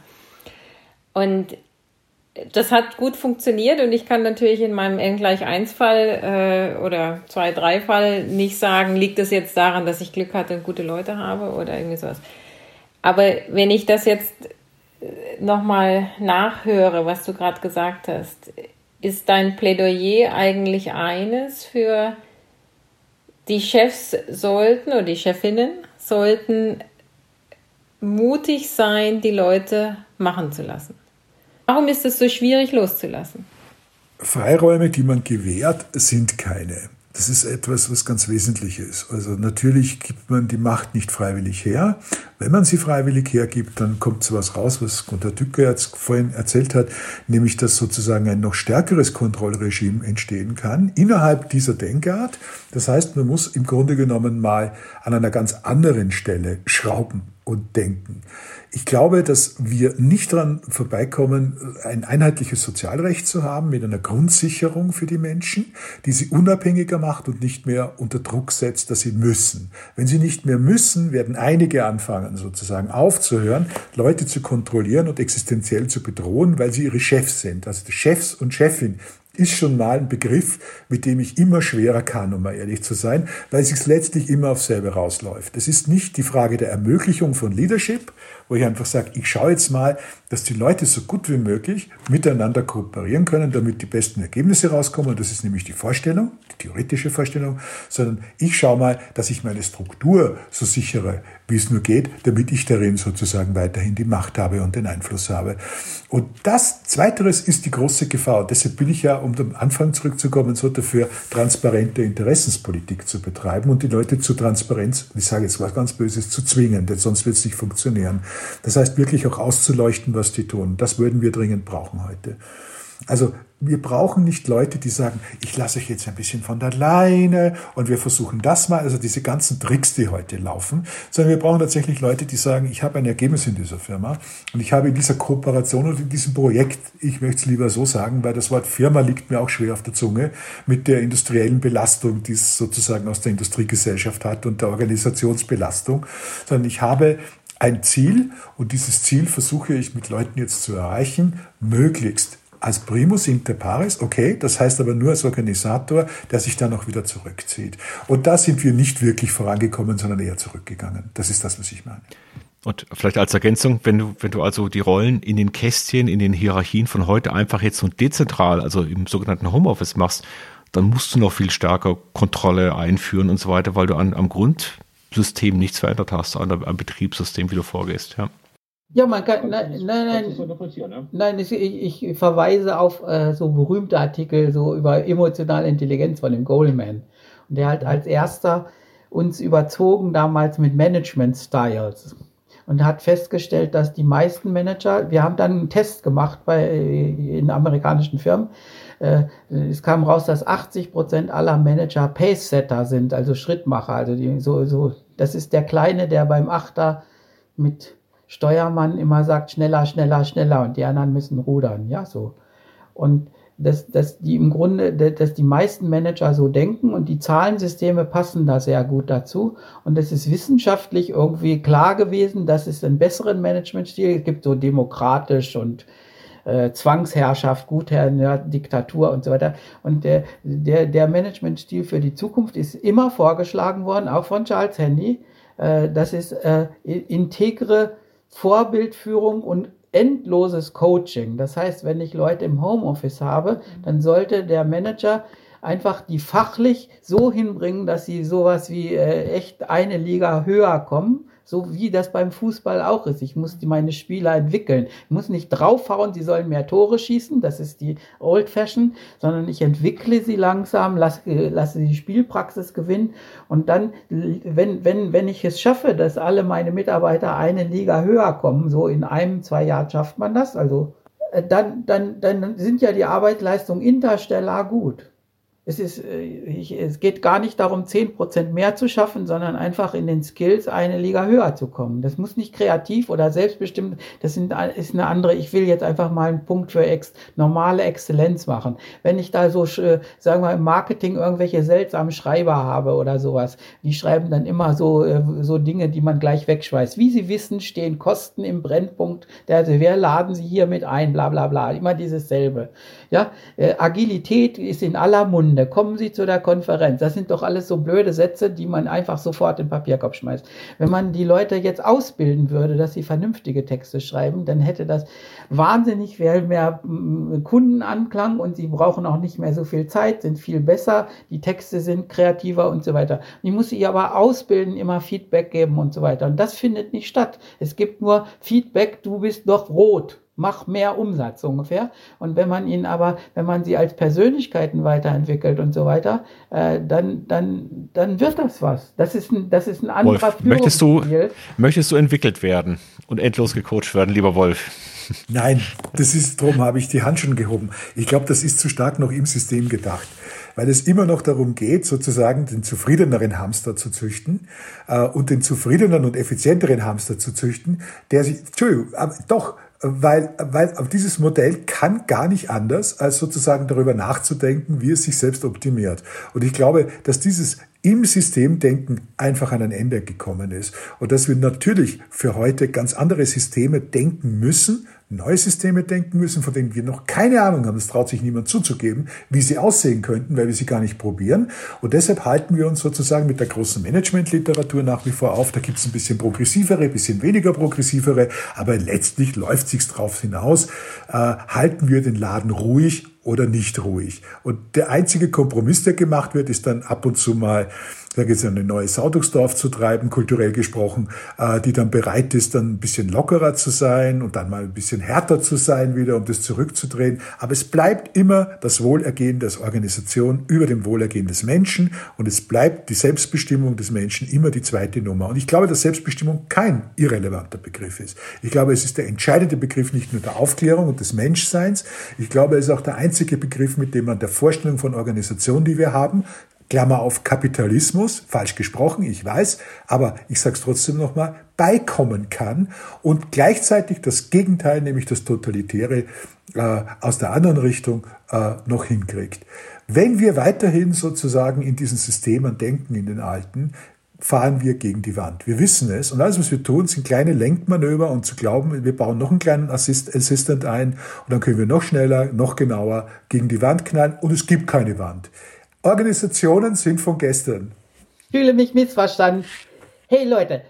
Und das hat gut funktioniert und ich kann natürlich in meinem N gleich 1 Fall äh, oder 2, 3 Fall nicht sagen, liegt das jetzt daran, dass ich Glück hatte und gute Leute habe oder irgendwie sowas. Aber wenn ich das jetzt äh, nochmal nachhöre, was du gerade gesagt hast, ist dein Plädoyer eigentlich eines für die Chefs sollten oder die Chefinnen sollten mutig sein, die Leute machen zu lassen. Warum ist es so schwierig loszulassen? Freiräume, die man gewährt, sind keine. Das ist etwas, was ganz wesentlich ist. Also natürlich gibt man die Macht nicht freiwillig her. Wenn man sie freiwillig hergibt, dann kommt so was raus, was Gunter Dücke jetzt vorhin erzählt hat, nämlich dass sozusagen ein noch stärkeres Kontrollregime entstehen kann innerhalb dieser Denkart. Das heißt, man muss im Grunde genommen mal an einer ganz anderen Stelle schrauben und denken. Ich glaube, dass wir nicht daran vorbeikommen, ein einheitliches Sozialrecht zu haben mit einer Grundsicherung für die Menschen, die sie unabhängiger macht und nicht mehr unter Druck setzt, dass sie müssen. Wenn sie nicht mehr müssen, werden einige anfangen, sozusagen aufzuhören, Leute zu kontrollieren und existenziell zu bedrohen, weil sie ihre Chefs sind. Also die Chefs und Chefin ist schon mal ein Begriff, mit dem ich immer schwerer kann, um mal ehrlich zu sein, weil es sich letztlich immer auf selber rausläuft. Es ist nicht die Frage der Ermöglichung von Leadership, wo ich einfach sage, ich schaue jetzt mal, dass die Leute so gut wie möglich miteinander kooperieren können, damit die besten Ergebnisse rauskommen. Das ist nämlich die Vorstellung, die theoretische Vorstellung, sondern ich schaue mal, dass ich meine Struktur so sichere, wie es nur geht, damit ich darin sozusagen weiterhin die Macht habe und den Einfluss habe. Und das Zweiteres ist die große Gefahr. Und deshalb bin ich ja, um am Anfang zurückzukommen, so dafür, transparente Interessenspolitik zu betreiben und die Leute zu Transparenz, ich sage jetzt was ganz Böses, zu zwingen, denn sonst wird es nicht funktionieren. Das heißt wirklich auch auszuleuchten, was die tun. Das würden wir dringend brauchen heute. Also wir brauchen nicht Leute, die sagen, ich lasse euch jetzt ein bisschen von der Leine und wir versuchen das mal, also diese ganzen Tricks, die heute laufen, sondern wir brauchen tatsächlich Leute, die sagen, ich habe ein Ergebnis in dieser Firma und ich habe in dieser Kooperation und in diesem Projekt, ich möchte es lieber so sagen, weil das Wort Firma liegt mir auch schwer auf der Zunge, mit der industriellen Belastung, die es sozusagen aus der Industriegesellschaft hat und der Organisationsbelastung, sondern ich habe ein Ziel und dieses Ziel versuche ich mit Leuten jetzt zu erreichen, möglichst als Primus inter pares, okay, das heißt aber nur als Organisator, der sich dann auch wieder zurückzieht. Und da sind wir nicht wirklich vorangekommen, sondern eher zurückgegangen. Das ist das, was ich meine. Und vielleicht als Ergänzung, wenn du, wenn du also die Rollen in den Kästchen, in den Hierarchien von heute einfach jetzt so dezentral, also im sogenannten Homeoffice machst, dann musst du noch viel stärker Kontrolle einführen und so weiter, weil du an, am Grundsystem nichts verändert hast, an, am Betriebssystem, wie du vorgehst. Ja. Ja, man kann, nein, nein, nein, nein ich, ich verweise auf äh, so berühmte Artikel so über emotionale Intelligenz von dem Goldman. Und der halt als erster uns überzogen damals mit Management Styles und hat festgestellt, dass die meisten Manager, wir haben dann einen Test gemacht bei in amerikanischen Firmen, äh, es kam raus, dass 80 Prozent aller Manager Pace-Setter sind, also Schrittmacher, also die, so, so, das ist der Kleine, der beim Achter mit Steuermann immer sagt, schneller, schneller, schneller und die anderen müssen rudern, ja, so. Und dass, dass die im Grunde, dass die meisten Manager so denken und die Zahlensysteme passen da sehr gut dazu. Und es ist wissenschaftlich irgendwie klar gewesen, dass es einen besseren Managementstil gibt, so demokratisch und äh, Zwangsherrschaft, Gutherr, ja, Diktatur und so weiter. Und der, der, der Managementstil für die Zukunft ist immer vorgeschlagen worden, auch von Charles Handy. Äh, das ist äh, integre Vorbildführung und endloses Coaching. Das heißt, wenn ich Leute im Homeoffice habe, dann sollte der Manager einfach die fachlich so hinbringen, dass sie sowas wie äh, echt eine Liga höher kommen so wie das beim Fußball auch ist. Ich muss meine Spieler entwickeln. Ich muss nicht draufhauen, sie sollen mehr Tore schießen, das ist die Old Fashion, sondern ich entwickle sie langsam, lasse, lasse die Spielpraxis gewinnen und dann, wenn, wenn, wenn ich es schaffe, dass alle meine Mitarbeiter eine Liga höher kommen, so in einem, zwei Jahren schafft man das, also äh, dann, dann, dann sind ja die Arbeitsleistungen interstellar gut. Es, ist, äh, ich, es geht gar nicht darum, zehn Prozent mehr zu schaffen, sondern einfach in den Skills eine Liga höher zu kommen. Das muss nicht kreativ oder selbstbestimmt, das sind, ist eine andere, ich will jetzt einfach mal einen Punkt für ex, normale Exzellenz machen. Wenn ich da so, äh, sagen wir, im Marketing irgendwelche seltsamen Schreiber habe oder sowas, die schreiben dann immer so, äh, so Dinge, die man gleich wegschweißt. Wie Sie wissen, stehen Kosten im Brennpunkt, der, also wer laden Sie hier mit ein, bla bla bla, immer dieses selbe. Ja, Agilität ist in aller Munde. Kommen Sie zu der Konferenz. Das sind doch alles so blöde Sätze, die man einfach sofort in den Papierkorb schmeißt. Wenn man die Leute jetzt ausbilden würde, dass sie vernünftige Texte schreiben, dann hätte das wahnsinnig viel mehr mm, Kundenanklang und sie brauchen auch nicht mehr so viel Zeit, sind viel besser, die Texte sind kreativer und so weiter. Ich muss sie aber ausbilden, immer Feedback geben und so weiter. Und das findet nicht statt. Es gibt nur Feedback, du bist doch rot mach mehr Umsatz ungefähr. Und wenn man ihn aber, wenn man sie als Persönlichkeiten weiterentwickelt und so weiter, äh, dann, dann, dann wird das was. Das ist ein, das ist ein anderer Wolf, möchtest du, möchtest du entwickelt werden und endlos gecoacht werden, lieber Wolf? Nein, das ist, darum habe ich die Hand schon gehoben. Ich glaube, das ist zu stark noch im System gedacht weil es immer noch darum geht, sozusagen den zufriedeneren Hamster zu züchten äh, und den zufriedeneren und effizienteren Hamster zu züchten, der sich, Entschuldigung, aber doch, weil, weil dieses Modell kann gar nicht anders, als sozusagen darüber nachzudenken, wie es sich selbst optimiert. Und ich glaube, dass dieses im Systemdenken einfach an ein Ende gekommen ist und dass wir natürlich für heute ganz andere Systeme denken müssen, neue Systeme denken müssen, von denen wir noch keine Ahnung haben, das traut sich niemand zuzugeben, wie sie aussehen könnten, weil wir sie gar nicht probieren. Und deshalb halten wir uns sozusagen mit der großen Managementliteratur nach wie vor auf. Da gibt es ein bisschen progressivere, ein bisschen weniger progressivere, aber letztlich läuft sich's drauf hinaus. Äh, halten wir den Laden ruhig oder nicht ruhig. Und der einzige Kompromiss, der gemacht wird, ist dann ab und zu mal da geht es eine neue Saudungsdorf zu treiben, kulturell gesprochen, äh, die dann bereit ist, dann ein bisschen lockerer zu sein und dann mal ein bisschen härter zu sein wieder, um das zurückzudrehen. Aber es bleibt immer das Wohlergehen der Organisation über dem Wohlergehen des Menschen und es bleibt die Selbstbestimmung des Menschen immer die zweite Nummer. Und ich glaube, dass Selbstbestimmung kein irrelevanter Begriff ist. Ich glaube, es ist der entscheidende Begriff nicht nur der Aufklärung und des Menschseins. Ich glaube, es ist auch der einzige Begriff, mit dem man der Vorstellung von Organisation, die wir haben, Klammer auf Kapitalismus, falsch gesprochen, ich weiß, aber ich sage es trotzdem nochmal, beikommen kann und gleichzeitig das Gegenteil, nämlich das Totalitäre äh, aus der anderen Richtung äh, noch hinkriegt. Wenn wir weiterhin sozusagen in diesen Systemen denken, in den alten, fahren wir gegen die Wand. Wir wissen es. Und alles, was wir tun, sind kleine Lenkmanöver und zu glauben, wir bauen noch einen kleinen Assist Assistant ein und dann können wir noch schneller, noch genauer gegen die Wand knallen und es gibt keine Wand. Organisationen sind von gestern. Ich fühle mich missverstanden. Hey Leute,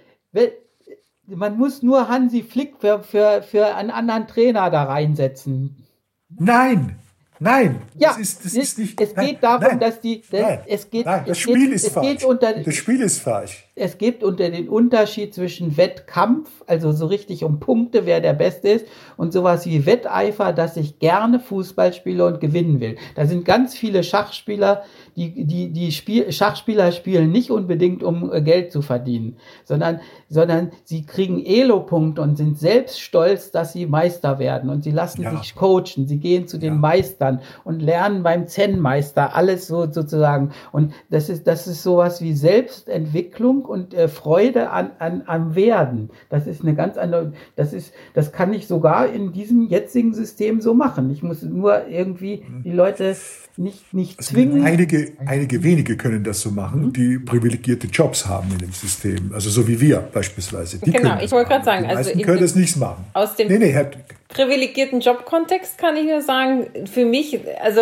man muss nur Hansi Flick für, für, für einen anderen Trainer da reinsetzen. Nein, Nein, ja, das ist, das ist nicht. Es geht darum, nein, dass die. Das, nein, es geht, nein, das Spiel geht, ist falsch. Das Spiel ist falsch. Es gibt unter den Unterschied zwischen Wettkampf, also so richtig um Punkte, wer der Beste ist, und sowas wie Wetteifer, dass ich gerne Fußball spiele und gewinnen will. Da sind ganz viele Schachspieler, die, die, die Spiel, Schachspieler spielen nicht unbedingt, um äh, Geld zu verdienen, sondern, sondern sie kriegen Elo-Punkte und sind selbst stolz, dass sie Meister werden und sie lassen ja. sich coachen, sie gehen zu den ja. Meistern und lernen beim Zen-Meister alles so sozusagen. Und das ist, das ist sowas wie Selbstentwicklung und äh, Freude an, an, am Werden. Das ist eine ganz andere, das ist, das kann ich sogar in diesem jetzigen System so machen. Ich muss nur irgendwie mhm. die Leute nicht, nicht also zwingen. Einige, einige wenige können das so machen, mhm. die privilegierte Jobs haben in dem System. Also so wie wir beispielsweise. Die genau, ich wollte gerade sagen, die also können das nicht machen. Aus dem nee, nee, privilegierten Jobkontext kann ich nur sagen, für mich, also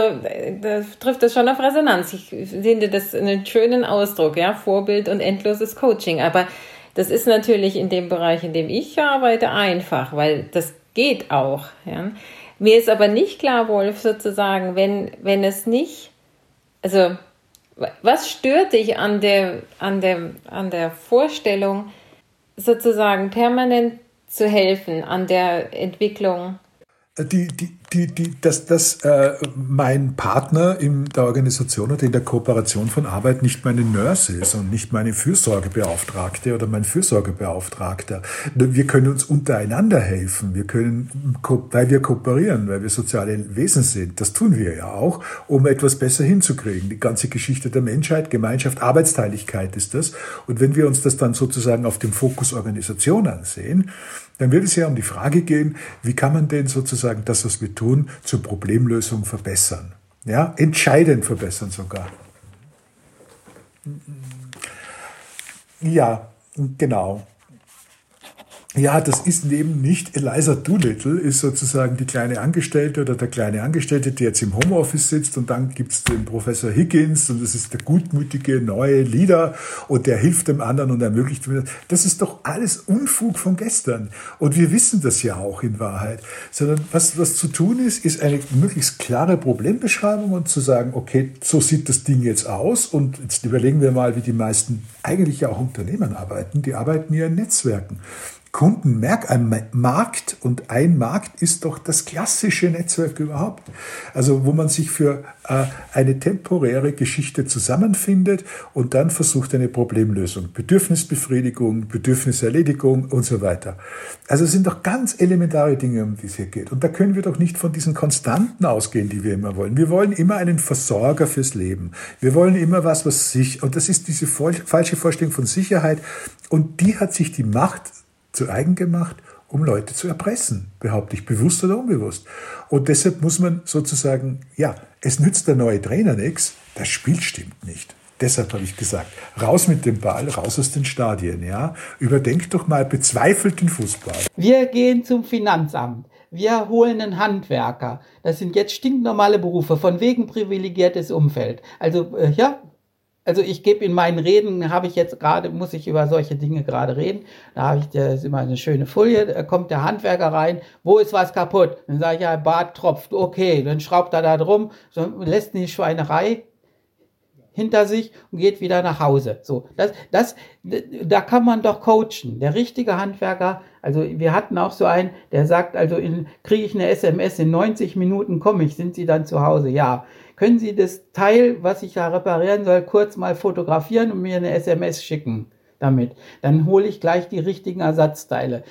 da trifft das schon auf Resonanz. Ich finde das einen schönen Ausdruck, ja, Vorbild und endloses Coaching. Aber das ist natürlich in dem Bereich, in dem ich arbeite, einfach, weil das geht auch. Ja. Mir ist aber nicht klar, Wolf, sozusagen, wenn, wenn es nicht, also was stört dich an der, an der, an der Vorstellung, sozusagen permanent zu helfen an der Entwicklung? Die, die, die, die, dass, dass äh, mein Partner in der Organisation oder in der Kooperation von Arbeit nicht meine Nurse ist und nicht meine Fürsorgebeauftragte oder mein Fürsorgebeauftragter. Wir können uns untereinander helfen. Wir können, weil wir kooperieren, weil wir soziale Wesen sind. Das tun wir ja auch, um etwas besser hinzukriegen. Die ganze Geschichte der Menschheit, Gemeinschaft, Arbeitsteiligkeit ist das. Und wenn wir uns das dann sozusagen auf dem Fokus Organisation ansehen, dann wird es ja um die Frage gehen, wie kann man denn sozusagen das, was wir tun, zur Problemlösung verbessern. Ja, entscheidend verbessern sogar. Ja, genau. Ja, das ist eben nicht Eliza Doolittle, ist sozusagen die kleine Angestellte oder der kleine Angestellte, der jetzt im Homeoffice sitzt und dann gibt's den Professor Higgins und das ist der gutmütige neue Leader und der hilft dem anderen und ermöglicht mir. Das ist doch alles Unfug von gestern und wir wissen das ja auch in Wahrheit. Sondern was, was zu tun ist, ist eine möglichst klare Problembeschreibung und zu sagen, okay, so sieht das Ding jetzt aus und jetzt überlegen wir mal, wie die meisten eigentlich ja auch Unternehmen arbeiten. Die arbeiten ja in Netzwerken. Kundenmerk, ein Markt und ein Markt ist doch das klassische Netzwerk überhaupt. Also wo man sich für äh, eine temporäre Geschichte zusammenfindet und dann versucht eine Problemlösung, Bedürfnisbefriedigung, Bedürfniserledigung und so weiter. Also es sind doch ganz elementare Dinge, um die es hier geht. Und da können wir doch nicht von diesen Konstanten ausgehen, die wir immer wollen. Wir wollen immer einen Versorger fürs Leben. Wir wollen immer was, was sich, und das ist diese falsche Vorstellung von Sicherheit. Und die hat sich die Macht zu eigen gemacht, um Leute zu erpressen, behaupte ich, bewusst oder unbewusst. Und deshalb muss man sozusagen, ja, es nützt der neue Trainer nichts, das Spiel stimmt nicht. Deshalb habe ich gesagt, raus mit dem Ball, raus aus den Stadien, ja. Überdenkt doch mal, bezweifelt den Fußball. Wir gehen zum Finanzamt. Wir holen einen Handwerker. Das sind jetzt stinknormale Berufe, von wegen privilegiertes Umfeld. Also, äh, ja, also ich gebe in meinen Reden, habe ich jetzt gerade, muss ich über solche Dinge gerade reden. Da habe ich, das ist immer eine schöne Folie, da kommt der Handwerker rein, wo ist was kaputt? Dann sage ich, ja, Bad tropft, okay, dann schraubt er da drum, so, lässt die Schweinerei hinter sich und geht wieder nach Hause. So, das, das, da kann man doch coachen. Der richtige Handwerker, also wir hatten auch so einen, der sagt, also kriege ich eine SMS, in 90 Minuten komme ich, sind Sie dann zu Hause? Ja. Können Sie das Teil, was ich da reparieren soll, kurz mal fotografieren und mir eine SMS schicken damit? Dann hole ich gleich die richtigen Ersatzteile.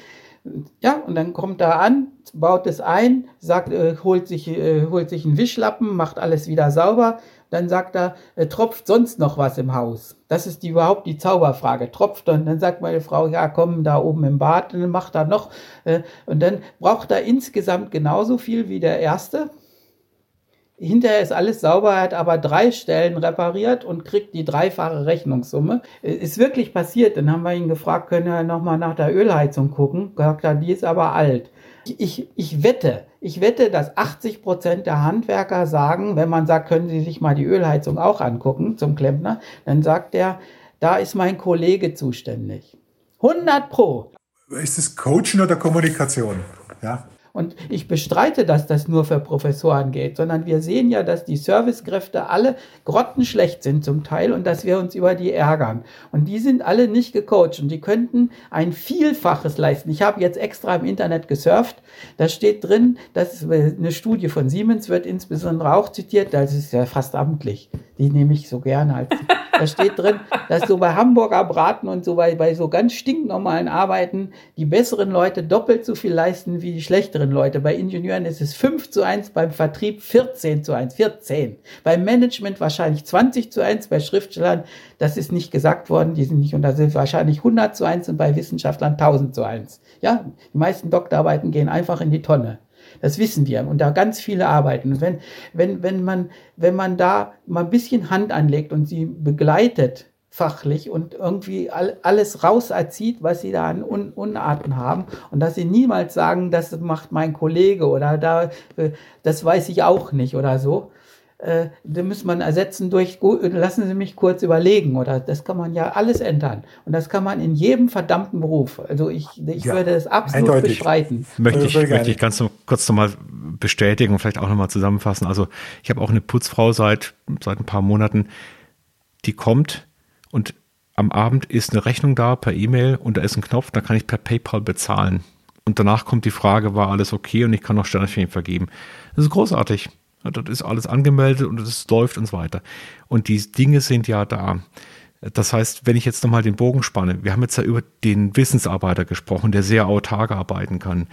Ja, und dann kommt er an, baut es ein, sagt, äh, holt, sich, äh, holt sich einen Wischlappen, macht alles wieder sauber, dann sagt er, äh, tropft sonst noch was im Haus? Das ist die, überhaupt die Zauberfrage. Tropft und dann sagt meine Frau, ja, komm da oben im Bad, und dann macht er noch. Äh, und dann braucht er insgesamt genauso viel wie der erste. Hinterher ist alles sauber, er hat aber drei Stellen repariert und kriegt die dreifache Rechnungssumme. Äh, ist wirklich passiert. Dann haben wir ihn gefragt, können wir nochmal nach der Ölheizung gucken? Gesagt, die ist aber alt. Ich, ich wette, ich wette, dass 80 Prozent der Handwerker sagen, wenn man sagt, können Sie sich mal die Ölheizung auch angucken zum Klempner, dann sagt er, da ist mein Kollege zuständig. 100 Pro. Ist es Coaching oder Kommunikation? Ja. Und ich bestreite, dass das nur für Professoren geht, sondern wir sehen ja, dass die Servicekräfte alle grottenschlecht sind zum Teil und dass wir uns über die ärgern. Und die sind alle nicht gecoacht und die könnten ein Vielfaches leisten. Ich habe jetzt extra im Internet gesurft. Da steht drin, dass eine Studie von Siemens wird insbesondere auch zitiert. Das ist ja fast amtlich. Die nehme ich so gerne als da steht drin, dass so bei Hamburger Braten und so bei, bei so ganz stinknormalen Arbeiten die besseren Leute doppelt so viel leisten wie die schlechteren Leute. Bei Ingenieuren ist es 5 zu 1, beim Vertrieb 14 zu 1, 14. Beim Management wahrscheinlich 20 zu 1, bei Schriftstellern, das ist nicht gesagt worden, die sind nicht unter, sind wahrscheinlich 100 zu 1 und bei Wissenschaftlern 1000 zu 1. Ja, die meisten Doktorarbeiten gehen einfach in die Tonne. Das wissen wir. Und da ganz viele arbeiten. Und wenn, wenn, wenn man, wenn man da mal ein bisschen Hand anlegt und sie begleitet, fachlich und irgendwie alles rauserzieht, was sie da an Un Unarten haben und dass sie niemals sagen, das macht mein Kollege oder da, äh, das weiß ich auch nicht oder so, äh, den muss man ersetzen durch, lassen Sie mich kurz überlegen, oder das kann man ja alles ändern. Und das kann man in jedem verdammten Beruf. Also ich, ich ja, würde das absolut eindeutig. bestreiten. Möchte ich, möchte ich ganz kurz nochmal bestätigen und vielleicht auch nochmal zusammenfassen. Also ich habe auch eine Putzfrau seit, seit ein paar Monaten, die kommt und am Abend ist eine Rechnung da per E-Mail und da ist ein Knopf, da kann ich per PayPal bezahlen. Und danach kommt die Frage, war alles okay und ich kann noch Sternchen vergeben. Das ist großartig. Das ist alles angemeldet und es läuft und so weiter. Und die Dinge sind ja da. Das heißt, wenn ich jetzt nochmal den Bogen spanne, wir haben jetzt ja über den Wissensarbeiter gesprochen, der sehr autark arbeiten kann.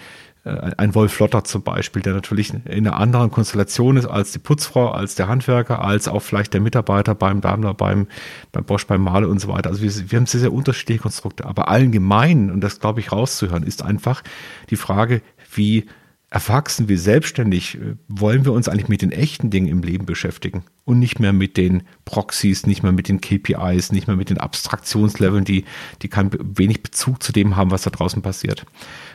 Äh, ein Wolf Lotter zum Beispiel, der natürlich in einer anderen Konstellation ist als die Putzfrau, als der Handwerker, als auch vielleicht der Mitarbeiter beim Daimler, beim, beim Bosch, beim Male und so weiter. Also wir, wir haben sehr, sehr unterschiedliche Konstrukte. Aber allgemein, und das glaube ich rauszuhören, ist einfach die Frage, wie erwachsen, wie selbstständig, äh, wollen wir uns eigentlich mit den echten Dingen im Leben beschäftigen und nicht mehr mit den Proxys, nicht mehr mit den KPIs, nicht mehr mit den Abstraktionsleveln, die, die keinen wenig Bezug zu dem haben, was da draußen passiert.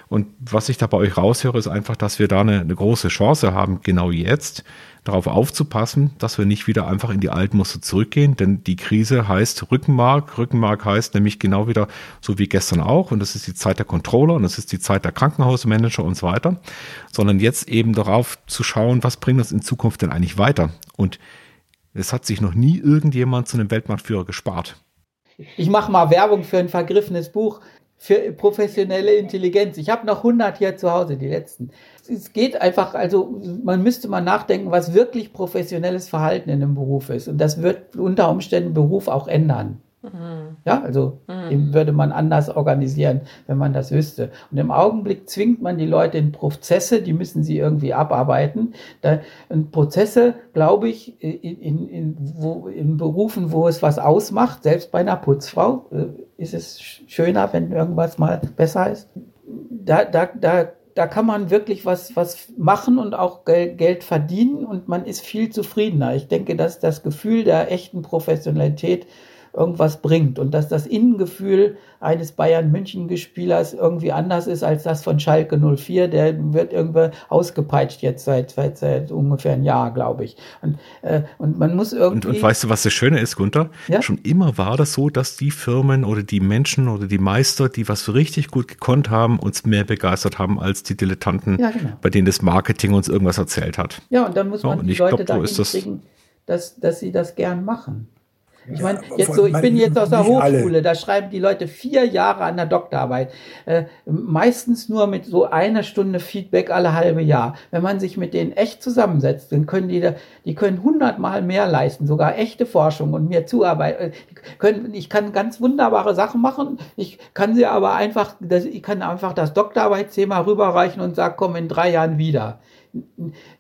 Und was ich da bei euch raushöre, ist einfach, dass wir da eine, eine große Chance haben, genau jetzt darauf aufzupassen, dass wir nicht wieder einfach in die alten Muster zurückgehen, denn die Krise heißt Rückenmark. Rückenmark heißt nämlich genau wieder so wie gestern auch, und das ist die Zeit der Controller und das ist die Zeit der Krankenhausmanager und so weiter, sondern jetzt eben darauf zu schauen, was bringt uns in Zukunft denn eigentlich weiter. Und es hat sich noch nie irgendjemand zu einem Weltmarktführer gespart. Ich mache mal Werbung für ein vergriffenes Buch für professionelle Intelligenz. Ich habe noch 100 hier zu Hause, die letzten. Es geht einfach, also man müsste mal nachdenken, was wirklich professionelles Verhalten in einem Beruf ist. Und das wird unter Umständen Beruf auch ändern. Mhm. Ja, also mhm. würde man anders organisieren, wenn man das wüsste. Und im Augenblick zwingt man die Leute in Prozesse, die müssen sie irgendwie abarbeiten. Da, in Prozesse, glaube ich, in, in, in, wo, in Berufen, wo es was ausmacht, selbst bei einer Putzfrau, äh, ist es schöner, wenn irgendwas mal besser ist. Da, da, da da kann man wirklich was, was machen und auch Geld verdienen und man ist viel zufriedener. Ich denke, dass das Gefühl der echten Professionalität irgendwas bringt und dass das Innengefühl eines Bayern-München-Gespielers irgendwie anders ist als das von Schalke 04. Der wird irgendwie ausgepeitscht jetzt seit, seit, seit ungefähr ein Jahr, glaube ich. Und, äh, und man muss irgendwie. Und, und weißt du, was das Schöne ist, Gunther? Ja? Schon immer war das so, dass die Firmen oder die Menschen oder die Meister, die was so richtig gut gekonnt haben, uns mehr begeistert haben als die Dilettanten, ja, genau. bei denen das Marketing uns irgendwas erzählt hat. Ja, und dann muss man so, die Leute glaub, so dahin kriegen, dass, dass sie das gern machen. Ich meine, jetzt so, ich bin jetzt aus der Hochschule, da schreiben die Leute vier Jahre an der Doktorarbeit, äh, meistens nur mit so einer Stunde Feedback alle halbe Jahr. Wenn man sich mit denen echt zusammensetzt, dann können die, da, die können hundertmal mehr leisten, sogar echte Forschung und mir zuarbeiten. Äh, können, ich kann ganz wunderbare Sachen machen, ich kann sie aber einfach, ich kann einfach das Doktorarbeitsthema rüberreichen und sage, komm in drei Jahren wieder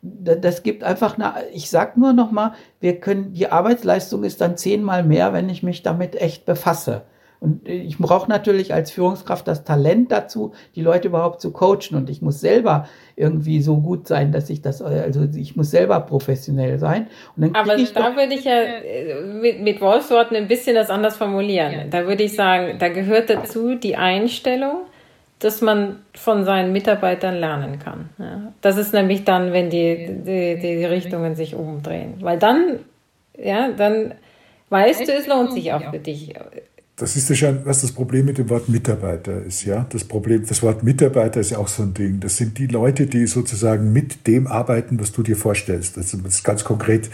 das gibt einfach eine, ich sag nur noch mal, wir können, die Arbeitsleistung ist dann zehnmal mehr, wenn ich mich damit echt befasse. Und ich brauche natürlich als Führungskraft das Talent dazu, die Leute überhaupt zu coachen. Und ich muss selber irgendwie so gut sein, dass ich das, also ich muss selber professionell sein. Aber da würde ich ja äh, mit, mit Wolfsworten ein bisschen das anders formulieren. Ja. Da würde ich sagen, da gehört dazu die Einstellung, dass man von seinen Mitarbeitern lernen kann. Ja. Das ist nämlich dann, wenn die, die, die Richtungen sich umdrehen. Weil dann, ja, dann weißt du, es lohnt sich auch für dich. Das ist ja schon, was das Problem mit dem Wort Mitarbeiter ist, ja. Das Problem, das Wort Mitarbeiter ist ja auch so ein Ding. Das sind die Leute, die sozusagen mit dem arbeiten, was du dir vorstellst. Das ist ganz konkret.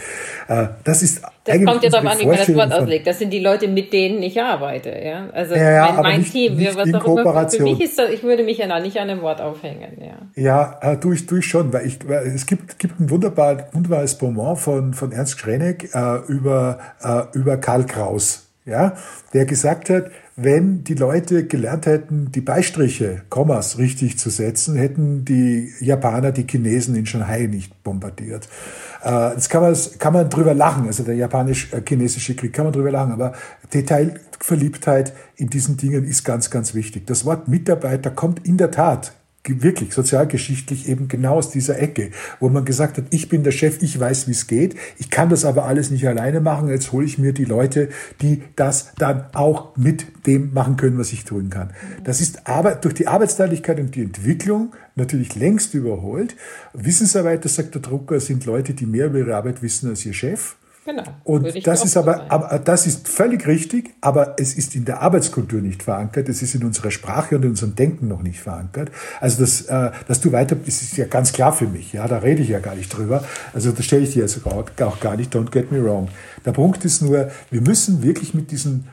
Äh, das ist das kommt jetzt darauf an, wie man das Wort auslegt. Das sind die Leute, mit denen ich arbeite, ja. Also ja, ja, mein, mein nicht, Team, nicht was auch immer. Für mich ist das, ich würde mich ja nicht an dem Wort aufhängen, ja. Ja, äh, tue ich, tue ich schon, weil ich, weil es gibt, gibt ein wunderbar, wunderbares Bonbon von, von Ernst Schreneck äh, über, äh, über Karl Kraus ja, der gesagt hat, wenn die Leute gelernt hätten, die Beistriche, Kommas richtig zu setzen, hätten die Japaner die Chinesen in Shanghai nicht bombardiert. Äh, das kann man, kann man drüber lachen, also der japanisch-chinesische Krieg kann man drüber lachen, aber Detailverliebtheit in diesen Dingen ist ganz, ganz wichtig. Das Wort Mitarbeiter kommt in der Tat wirklich sozialgeschichtlich eben genau aus dieser Ecke, wo man gesagt hat, ich bin der Chef, ich weiß, wie es geht, ich kann das aber alles nicht alleine machen, jetzt hole ich mir die Leute, die das dann auch mit dem machen können, was ich tun kann. Das ist aber durch die Arbeitsteiligkeit und die Entwicklung natürlich längst überholt. Wissensarbeiter, sagt der Drucker, sind Leute, die mehr über ihre Arbeit wissen als ihr Chef. Genau. Und das ist aber, aber, das ist völlig richtig, aber es ist in der Arbeitskultur nicht verankert, es ist in unserer Sprache und in unserem Denken noch nicht verankert. Also das, äh, dass du weiter, das ist ja ganz klar für mich, ja, da rede ich ja gar nicht drüber. Also das stelle ich dir jetzt auch, auch gar nicht, don't get me wrong. Der Punkt ist nur, wir müssen wirklich mit diesen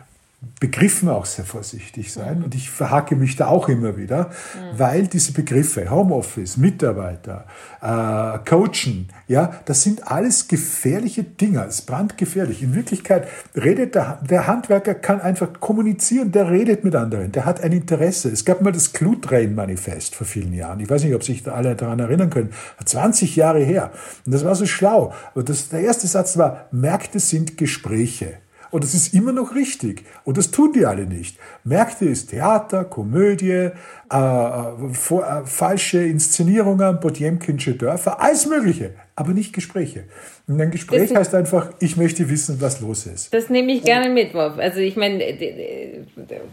Begriffen auch sehr vorsichtig sein. Und ich verhacke mich da auch immer wieder, mhm. weil diese Begriffe, Homeoffice, Mitarbeiter, äh, Coachen, ja, das sind alles gefährliche Dinge, es ist brandgefährlich. In Wirklichkeit redet der, der Handwerker kann einfach kommunizieren, der redet mit anderen, der hat ein Interesse. Es gab mal das Clutrain-Manifest vor vielen Jahren. Ich weiß nicht, ob sich da alle daran erinnern können. 20 Jahre her. Und das war so schlau. Und das, der erste Satz war, Märkte sind Gespräche. Und das ist immer noch richtig. Und das tun die alle nicht. Märkte ist Theater, Komödie, äh, äh, vor, äh, falsche Inszenierungen, Potemkinsche Dörfer, alles Mögliche, aber nicht Gespräche. Und ein Gespräch das heißt einfach, ich möchte wissen, was los ist. Das nehme ich gerne mit, Wolf. Also ich meine,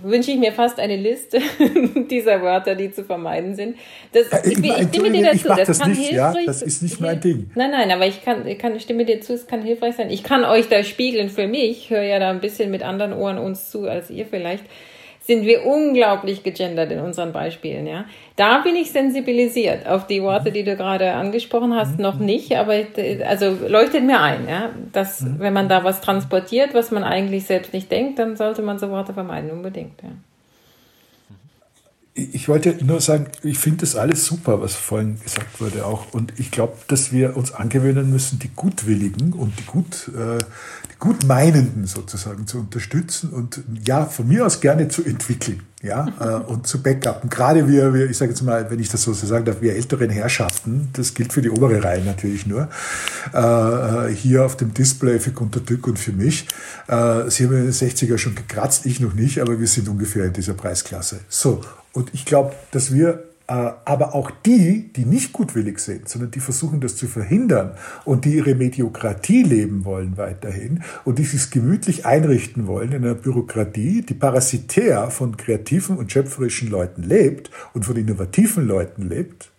wünsche ich mir fast eine Liste *laughs* dieser Wörter, die zu vermeiden sind. Das, ich, ich, ich stimme dir dazu. Das, das kann nicht, ja, das ist nicht mein Ding. Nein, nein, aber ich kann, ich kann, stimme dir zu, es kann hilfreich sein. Ich kann euch da spiegeln für mich. Ich höre ja da ein bisschen mit anderen Ohren uns zu als ihr vielleicht sind wir unglaublich gegendert in unseren Beispielen, ja. Da bin ich sensibilisiert auf die Worte, die du gerade angesprochen hast, mhm. noch nicht, aber also leuchtet mir ein, ja, dass mhm. wenn man da was transportiert, was man eigentlich selbst nicht denkt, dann sollte man so Worte vermeiden, unbedingt, ja. Ich wollte nur sagen, ich finde das alles super, was vorhin gesagt wurde auch. Und ich glaube, dass wir uns angewöhnen müssen, die Gutwilligen und die gut, äh, Gutmeinenden sozusagen zu unterstützen und ja, von mir aus gerne zu entwickeln ja, äh, und zu backuppen. Gerade wir, wir ich sage jetzt mal, wenn ich das so sagen darf, wir älteren Herrschaften, das gilt für die obere Reihe natürlich nur, äh, hier auf dem Display für Gunter Dück und für mich. Äh, Sie haben in den 60er schon gekratzt, ich noch nicht, aber wir sind ungefähr in dieser Preisklasse. So, und ich glaube, dass wir Äh, aber auch die, die nicht gutwillig sind, sondern die versuchen, das zu verhindern und die ihre Mediokratie leben wollen weiterhin und die sich gemütlich einrichten wollen in einer Bürokratie, die parasitär von kreativen und schöpferischen Leuten lebt und von innovativen Leuten lebt,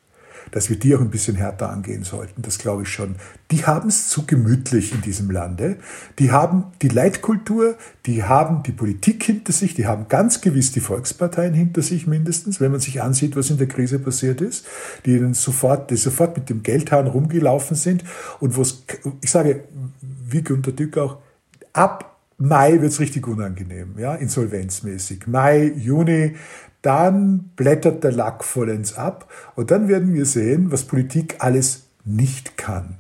dass wir die auch ein bisschen härter angehen sollten. Das glaube ich schon. Die haben es zu gemütlich in diesem Lande. Die haben die Leitkultur, die haben die Politik hinter sich, die haben ganz gewiss die Volksparteien hinter sich mindestens, wenn man sich ansieht, was in der Krise passiert ist, die ihnen sofort, die sofort mit dem Geldhahn rumgelaufen sind und wo es, ich sage, wie Günter Dück auch, ab Mai wird es richtig unangenehm, ja, insolvenzmäßig. Mai, Juni, dann blättert der Lack vollends ab und dann werden wir sehen, was Politik alles nicht kann.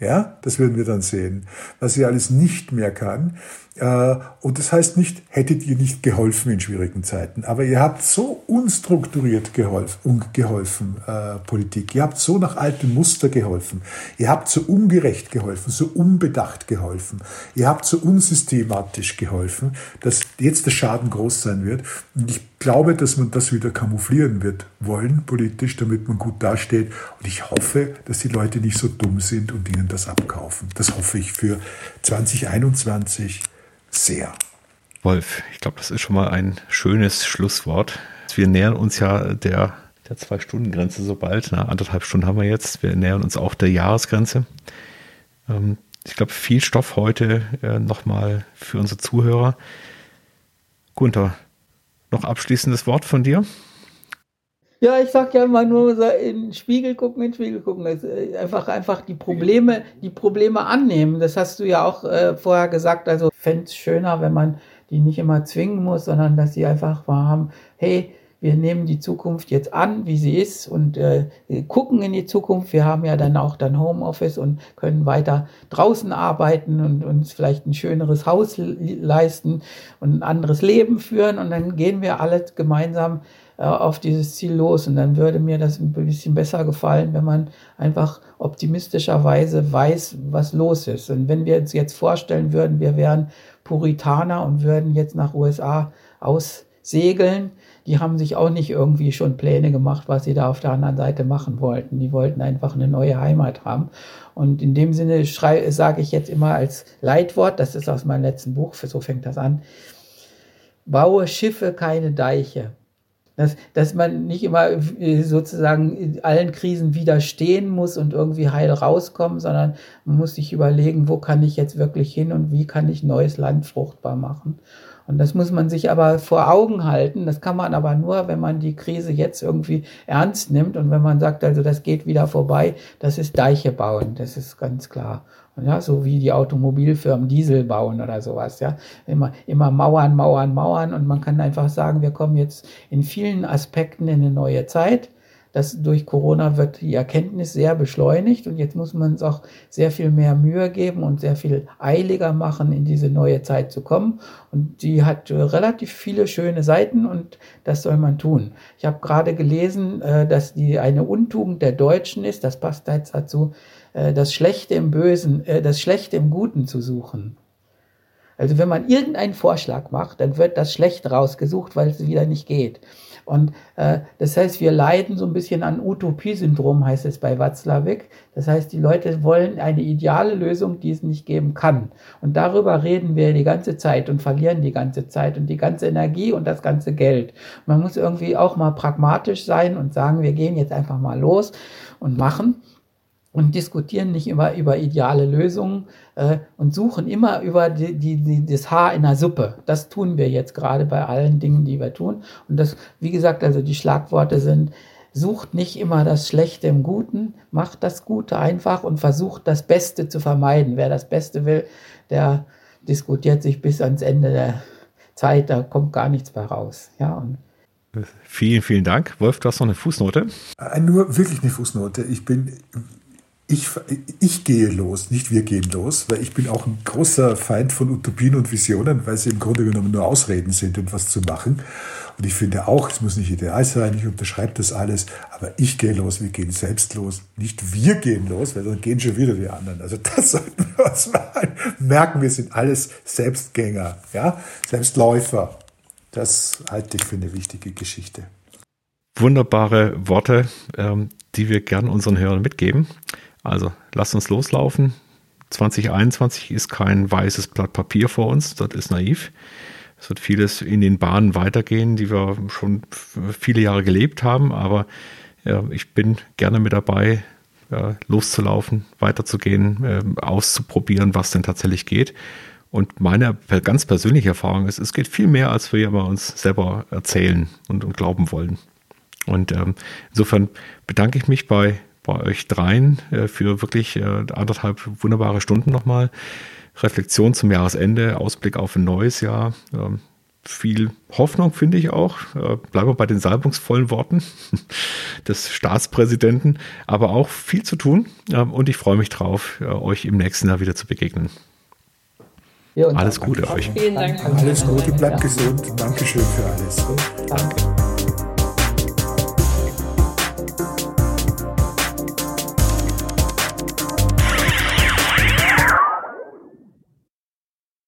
Ja, das werden wir dann sehen, was sie alles nicht mehr kann. Äh, und das heißt nicht, hättet ihr nicht geholfen in schwierigen Zeiten, aber ihr habt so unstrukturiert geholfen, geholfen äh, Politik. Ihr habt so nach altem Muster geholfen. Ihr habt so ungerecht geholfen, so unbedacht geholfen. Ihr habt so unsystematisch geholfen, dass jetzt der Schaden groß sein wird. Und ich glaube, dass man das wieder kamouflieren wird wollen, politisch, damit man gut dasteht. Und ich hoffe, dass die Leute nicht so dumm sind und ihnen das abkaufen. Das hoffe ich für 2021 sehr. Wolf, ich glaube, das ist schon mal ein schönes Schlusswort. Wir nähern uns ja der, der Zwei-Stunden-Grenze so bald. Na, anderthalb Stunden haben wir jetzt. Wir nähern uns auch der Jahresgrenze. Ähm, ich glaube, viel Stoff heute äh, nochmal für unsere Zuhörer. Gunther, noch abschließendes Wort von dir? Ja, ich sag ja immer nur in den Spiegel gucken, in den Spiegel gucken. Äh, einfach, einfach die Probleme, die Probleme annehmen. Das hast du ja auch äh, vorher gesagt. Also fände es schöner, wenn man die nicht immer zwingen muss, sondern dass sie einfach mal haben, hey, wir nehmen die Zukunft jetzt an, wie sie ist und äh, gucken in die Zukunft. Wir haben ja dann auch dann Homeoffice und können weiter draußen arbeiten und uns vielleicht ein schöneres Haus leisten und ein anderes Leben führen und dann gehen wir alle gemeinsam äh, auf dieses Ziel los. Und dann würde mir das ein bisschen besser gefallen, wenn man einfach optimistischerweise weiß, was los ist. Und wenn wir uns jetzt vorstellen würden, wir wären Puritaner und würden jetzt nach USA aussegeln, die haben sich auch nicht irgendwie schon Pläne gemacht, was sie da auf der anderen Seite machen wollten. Die wollten einfach eine neue Heimat haben. Und in dem Sinne sage ich jetzt immer als Leitwort, das ist aus meinem letzten Buch, so fängt das an, baue Schiffe, keine Deiche. Dass, dass man nicht immer äh, sozusagen allen Krisen widerstehen muss und irgendwie heil rauskommen, sondern man muss sich überlegen, wo kann ich jetzt wirklich hin und wie kann ich neues Land fruchtbar machen. Und das muss man sich aber vor Augen halten. Das kann man aber nur, wenn man die Krise jetzt irgendwie ernst nimmt und wenn man sagt, also das geht wieder vorbei, das ist Deiche bauen, das ist ganz klar. Ja, so wie die Automobilfirmen Diesel bauen oder sowas, ja. Immer, immer Mauern, Mauern, Mauern und man kann einfach sagen, wir kommen jetzt in vielen Aspekten in eine neue Zeit. Das durch Corona wird die Erkenntnis sehr beschleunigt und jetzt muss man uns auch sehr viel mehr Mühe geben und sehr viel eiliger machen, in diese neue Zeit zu kommen. Und die hat relativ viele schöne Seiten und das soll man tun. Ich habe gerade gelesen, äh, dass die eine Untugend der Deutschen ist, das passt jetzt dazu, äh, das Schlechte im Bösen, äh, das Schlechte im Guten zu suchen. Also wenn man irgendeinen Vorschlag macht, dann wird das Schlechte rausgesucht, weil es wieder nicht geht. Und äh, das heißt, wir leiden so ein bisschen an Utopie-Syndrom, heißt es bei Watzlawick. Das heißt, die Leute wollen eine ideale Lösung, die es nicht geben kann. Und darüber reden wir die ganze Zeit und verlieren die ganze Zeit und die ganze Energie und das ganze Geld. Man muss irgendwie auch mal pragmatisch sein und sagen, wir gehen jetzt einfach mal los und machen und diskutieren nicht immer über ideale Lösungen äh, und suchen immer über die, die, die, das Haar in der Suppe. Das tun wir jetzt gerade bei allen Dingen, die wir tun. Und das, wie gesagt, also die Schlagworte sind, sucht nicht immer das Schlechte im Guten, macht das Gute einfach und versucht das Beste zu vermeiden. Wer das Beste will, der diskutiert sich bis ans Ende der Zeit, da kommt gar nichts mehr raus. Ja, und Vielen, vielen Dank. Wolf, du hast noch eine Fußnote? Äh, nur wirklich eine Fußnote. Ich bin ich, ich gehe los, nicht wir gehen los, weil ich bin auch ein großer Feind von Utopien und Visionen, weil sie im Grunde genommen nur Ausreden sind, etwas zu machen. Und ich finde auch, es muss nicht ideal sein, ich unterschreibe das alles, aber ich gehe los, wir gehen selbst los, nicht wir gehen los, weil dann gehen schon wieder die anderen. Also *laughs* das sollten wir uns mal merken, wir sind alles Selbstgänger, ja, Selbstläufer. Das halte ich für eine wichtige Geschichte. wunderbare Worte, ähm, die wir gern unseren Hörern mitgeben. Also lasst uns loslaufen. 2021 ist kein weißes Blatt Papier vor uns, das ist naiv. Es wird vieles in den Bahnen weitergehen, die wir schon viele Jahre gelebt haben, aber ja, ich bin gerne mit dabei, ja, loszulaufen, weiterzugehen, äh, auszuprobieren, was denn tatsächlich geht. Und meine ganz persönliche Erfahrung ist, es geht viel mehr, als wir immer uns selber erzählen und, und glauben wollen. Und ähm, insofern bedanke ich mich bei, bei euch dreien äh, für wirklich äh, anderthalb wunderbare Stunden nochmal. Reflexion zum Jahresende, Ausblick auf ein neues Jahr. Ähm, viel Hoffnung, finde ich auch. Äh, bleiben wir bei den salbungsvollen Worten *laughs* des Staatspräsidenten, aber auch viel zu tun. Ähm, und ich freue mich drauf, euch im nächsten Jahr wieder zu begegnen. Ja, alles Gute euch. Vielen Dank. Alles Gute, bleibt ja. gesund. Dankeschön für alles. Danke.